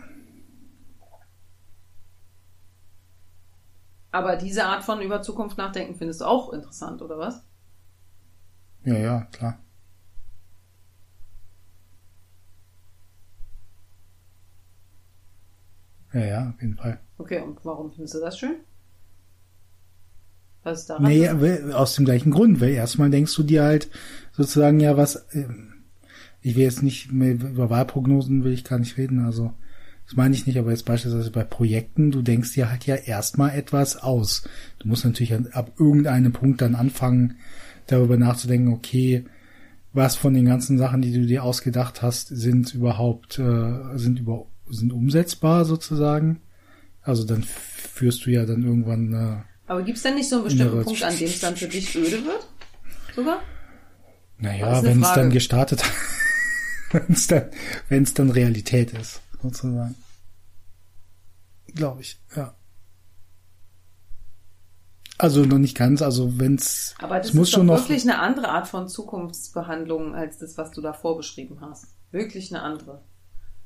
Aber diese Art von über Zukunft nachdenken findest du auch interessant, oder was? Ja, ja, klar. Ja, ja, auf jeden Fall. Okay, und warum findest du das schön? Was ist daran? Nee, aus dem gleichen Grund, weil erstmal denkst du dir halt sozusagen ja was, ähm, ich will jetzt nicht mehr über Wahlprognosen will ich gar nicht reden, also das meine ich nicht, aber jetzt beispielsweise bei Projekten, du denkst dir halt ja erstmal etwas aus. Du musst natürlich ab irgendeinem Punkt dann anfangen, darüber nachzudenken, okay, was von den ganzen Sachen, die du dir ausgedacht hast, sind überhaupt, äh, sind über, sind umsetzbar sozusagen. Also dann führst du ja dann irgendwann. Äh, aber gibt's denn nicht so einen bestimmten Punkt, an dem es dann für dich öde wird? Sogar? Naja, wenn es dann gestartet hat. wenn es dann, wenn es dann Realität ist sozusagen. Glaube ich, ja. Also noch nicht ganz, also wenn's. Aber das muss ist schon doch wirklich eine andere Art von Zukunftsbehandlung als das, was du davor beschrieben hast. Wirklich eine andere.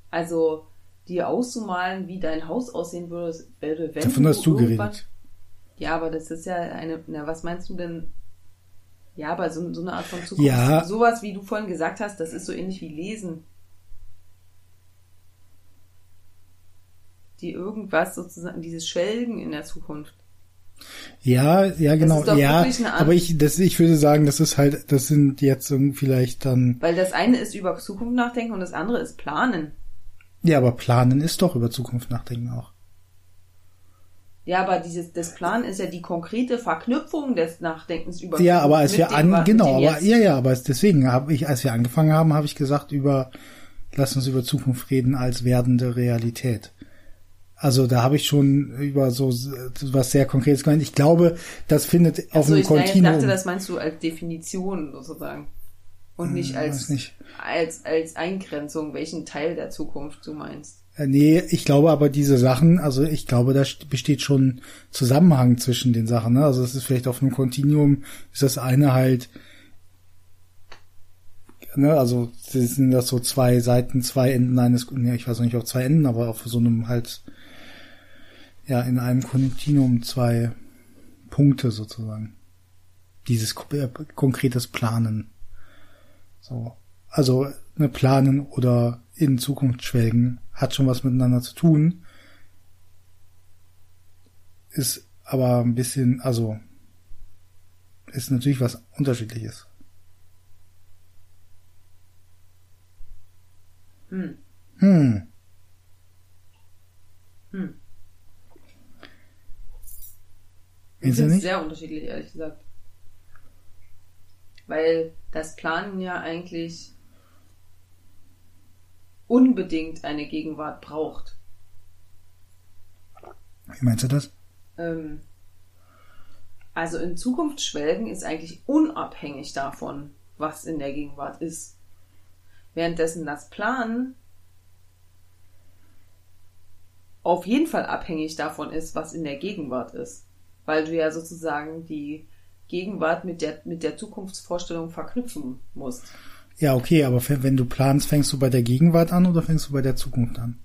Also dir auszumalen, wie dein Haus aussehen würde, wenn Davon du hast du geredet. Ja, aber das ist ja eine. Na, was meinst du denn? Ja, aber so, so eine Art von Zukunft. Ja. Sowas, wie du vorhin gesagt hast, das ist so ähnlich wie Lesen. die irgendwas sozusagen, dieses Schwelgen in der Zukunft. Ja, ja, genau, ja, aber ich, das, ich würde sagen, das ist halt, das sind jetzt vielleicht dann. Weil das eine ist über Zukunft nachdenken und das andere ist planen. Ja, aber planen ist doch über Zukunft nachdenken auch. Ja, aber dieses, das Planen ist ja die konkrete Verknüpfung des Nachdenkens über. Ja, aber als wir dem, an, genau, aber, ja, ja, aber deswegen habe ich, als wir angefangen haben, habe ich gesagt über, lass uns über Zukunft reden als werdende Realität. Also da habe ich schon über so was sehr Konkretes gemeint. Ich glaube, das findet auf also einem Kontinuum. Ich dachte, das meinst du als Definition sozusagen. Und nicht Hm, als, weiß nicht. als, als Eingrenzung, welchen Teil der Zukunft du meinst. Äh, Nee, ich glaube aber diese Sachen, also ich glaube, da st- besteht schon Zusammenhang zwischen den Sachen. Ne? Also es ist vielleicht auf einem Kontinuum, ist das eine halt, ne, also sind das so zwei Seiten, zwei Enden eines, ja, ich weiß noch nicht auf zwei Enden, aber auf so einem halt, ja, in einem Kontinuum zwei Punkte sozusagen. Dieses äh, konkretes Planen. So. Also, ne, planen oder in Zukunft schwelgen hat schon was miteinander zu tun. Ist aber ein bisschen, also, ist natürlich was unterschiedliches. Hm. Hm. Hm. Ich finde es sehr unterschiedlich, ehrlich gesagt. Weil das Planen ja eigentlich unbedingt eine Gegenwart braucht. Wie meinst du das? Ähm, also in Zukunft schwelgen ist eigentlich unabhängig davon, was in der Gegenwart ist. Währenddessen das Planen auf jeden Fall abhängig davon ist, was in der Gegenwart ist. Weil du ja sozusagen die Gegenwart mit der, mit der Zukunftsvorstellung verknüpfen musst. Ja, okay, aber wenn du planst, fängst du bei der Gegenwart an oder fängst du bei der Zukunft an?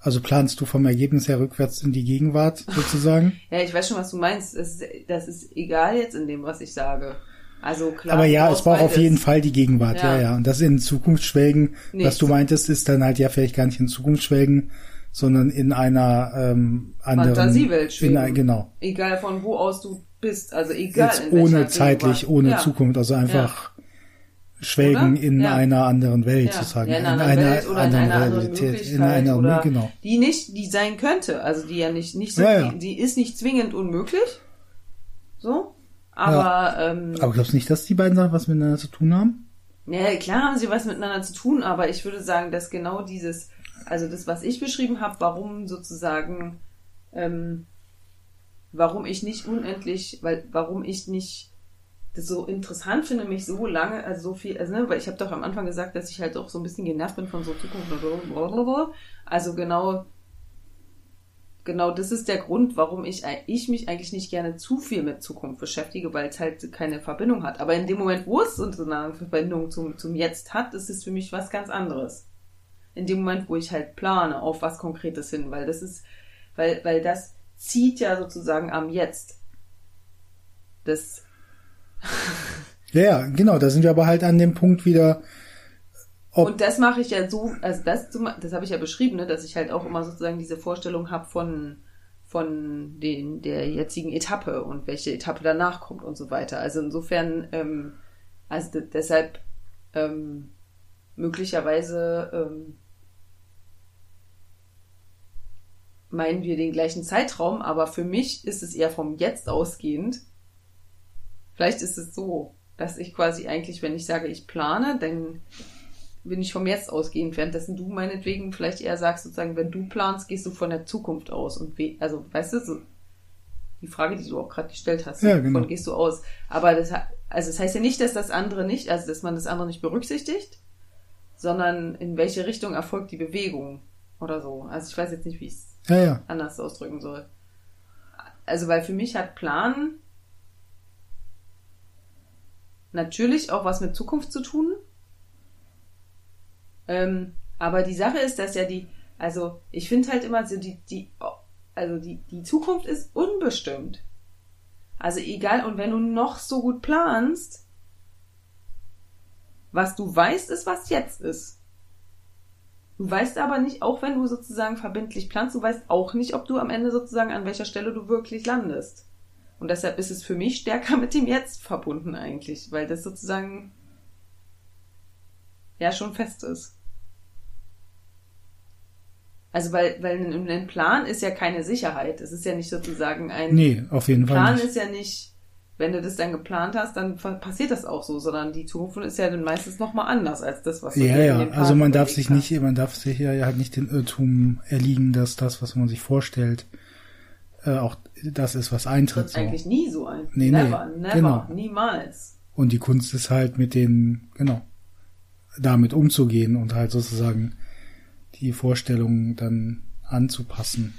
Also planst du vom Ergebnis her rückwärts in die Gegenwart sozusagen? Ja, ich weiß schon, was du meinst. Das ist, das ist egal jetzt in dem, was ich sage. Also klar. Aber ja, es braucht auf jeden Fall die Gegenwart, ja, Ja. ja. Und das in Zukunft schwelgen, was du meintest, ist dann halt ja vielleicht gar nicht in Zukunft schwelgen, sondern in einer ähm, anderen Fantasiewelt in schweben. ein, genau. Egal von wo aus du bist. Also egal. Jetzt in ohne zeitlich, Gegenwart. ohne ja. Zukunft, also einfach schwelgen Oder? in Ja. einer anderen Welt Ja. sozusagen, Ja, in einer Welt oder in einer anderen Realität, in einer oder genau. die nicht, die sein könnte. Also die ja nicht, nicht so. Die, die ist nicht zwingend unmöglich. So. Aber, ähm, Aber glaubst du nicht, dass die beiden Sachen was miteinander zu tun haben? Ja, klar haben sie was miteinander zu tun, aber ich würde sagen, dass genau dieses, also das, was ich beschrieben habe, warum sozusagen, ähm, warum ich nicht unendlich, weil, warum ich nicht so interessant finde, mich so lange, also so viel, also ne, weil ich habe doch am Anfang gesagt, dass ich halt auch so ein bisschen genervt bin von so Zukunft also genau, genau das ist der Grund, warum ich, ich mich eigentlich nicht gerne zu viel mit Zukunft beschäftige, weil es halt keine Verbindung hat. Aber in dem Moment, wo es so eine Verbindung zum, zum Jetzt hat, ist es für mich was ganz anderes. In dem Moment, wo ich halt plane auf was Konkretes hin, weil das ist, weil, weil das zieht ja sozusagen am Jetzt. Das, Ja, genau, da sind wir aber halt an dem Punkt wieder, Und das mache ich ja so, also das, das habe ich ja beschrieben, ne, dass ich halt auch immer sozusagen diese Vorstellung habe von, von den, der jetzigen Etappe und welche Etappe danach kommt und so weiter. Also insofern, ähm, also de- deshalb ähm, möglicherweise ähm, meinen wir den gleichen Zeitraum, aber für mich ist es eher vom Jetzt ausgehend. Vielleicht ist es so, dass ich quasi eigentlich, wenn ich sage, ich plane, dann bin ich vom Jetzt ausgehend, währenddessen du meinetwegen vielleicht eher sagst, sozusagen, wenn du planst, gehst du von der Zukunft aus. Und we also, weißt du, so die Frage, die du auch gerade gestellt hast, Ja, genau. von gehst du aus. Aber das, also das heißt ja nicht, dass das andere nicht, also dass man das andere nicht berücksichtigt, sondern in welche Richtung erfolgt die Bewegung oder so. Also ich weiß jetzt nicht, wie ich es ja, ja, anders ausdrücken soll. Also, weil für mich hat Plan natürlich auch was mit Zukunft zu tun. Ähm, aber die Sache ist, dass ja die, also ich finde halt immer so die, die, also die, die Zukunft ist unbestimmt. Also egal, und wenn du noch so gut planst, was du weißt, ist, was jetzt ist. Du weißt aber nicht, auch wenn du sozusagen verbindlich planst, du weißt auch nicht, ob du am Ende sozusagen an welcher Stelle du wirklich landest. Und deshalb ist es für mich stärker mit dem Jetzt verbunden eigentlich, weil das sozusagen ja schon fest ist. Also weil, weil ein, Plan ist ja keine Sicherheit. Es ist ja nicht sozusagen ein nee, auf jeden Fall Plan nicht. ist ja nicht, wenn du das dann geplant hast, dann pa- passiert das auch so, sondern die Zukunft ist ja dann meistens nochmal anders als das, was du Ja, ja, den Plan also man darf sich hast. nicht, man darf sich ja halt nicht den Irrtum erliegen, dass das, was man sich vorstellt, äh, auch das ist, was eintritt. tritt So. eigentlich nie so ein. Nee, never, nee, never, genau. niemals. Und die Kunst ist halt mit den, genau, damit umzugehen und halt sozusagen die Vorstellungen dann anzupassen.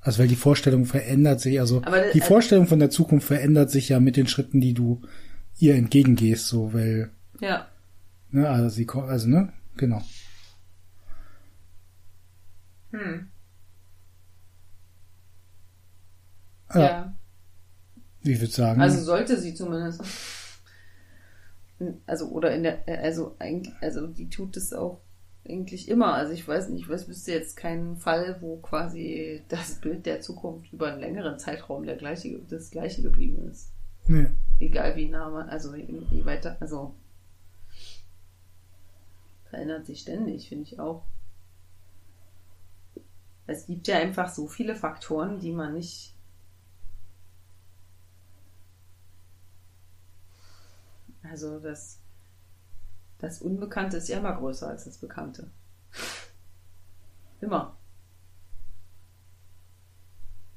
Also weil die Vorstellung verändert sich, also Aber, die Vorstellung von der Zukunft verändert sich ja mit den Schritten, die du ihr entgegengehst, so, weil, Ja. ne, also sie, also, ne, genau. Hm. Ja, ja. ich würde sagen, Also sollte sie zumindest. Also, oder in der, also eigentlich, also die tut es auch eigentlich immer. Also ich weiß nicht, was wüsste jetzt keinen Fall, wo quasi das Bild der Zukunft über einen längeren Zeitraum der gleiche, das gleiche geblieben ist. nee, Egal wie nah man, also je weiter, also verändert sich ständig, finde ich auch. Es gibt ja einfach so viele Faktoren, die man nicht Also das, das Unbekannte ist ja immer größer als das Bekannte. Immer.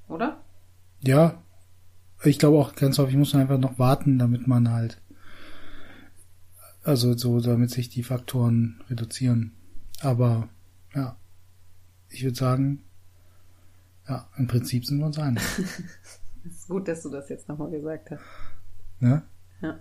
Oder? ja, ich glaube auch ganz häufig muss man einfach noch warten, damit man halt, also so, damit sich die Faktoren reduzieren. Aber, ja, ich würde sagen, ja, im Prinzip sind wir uns einig. Es ist gut, dass du das jetzt nochmal gesagt hast. Ne? Ja.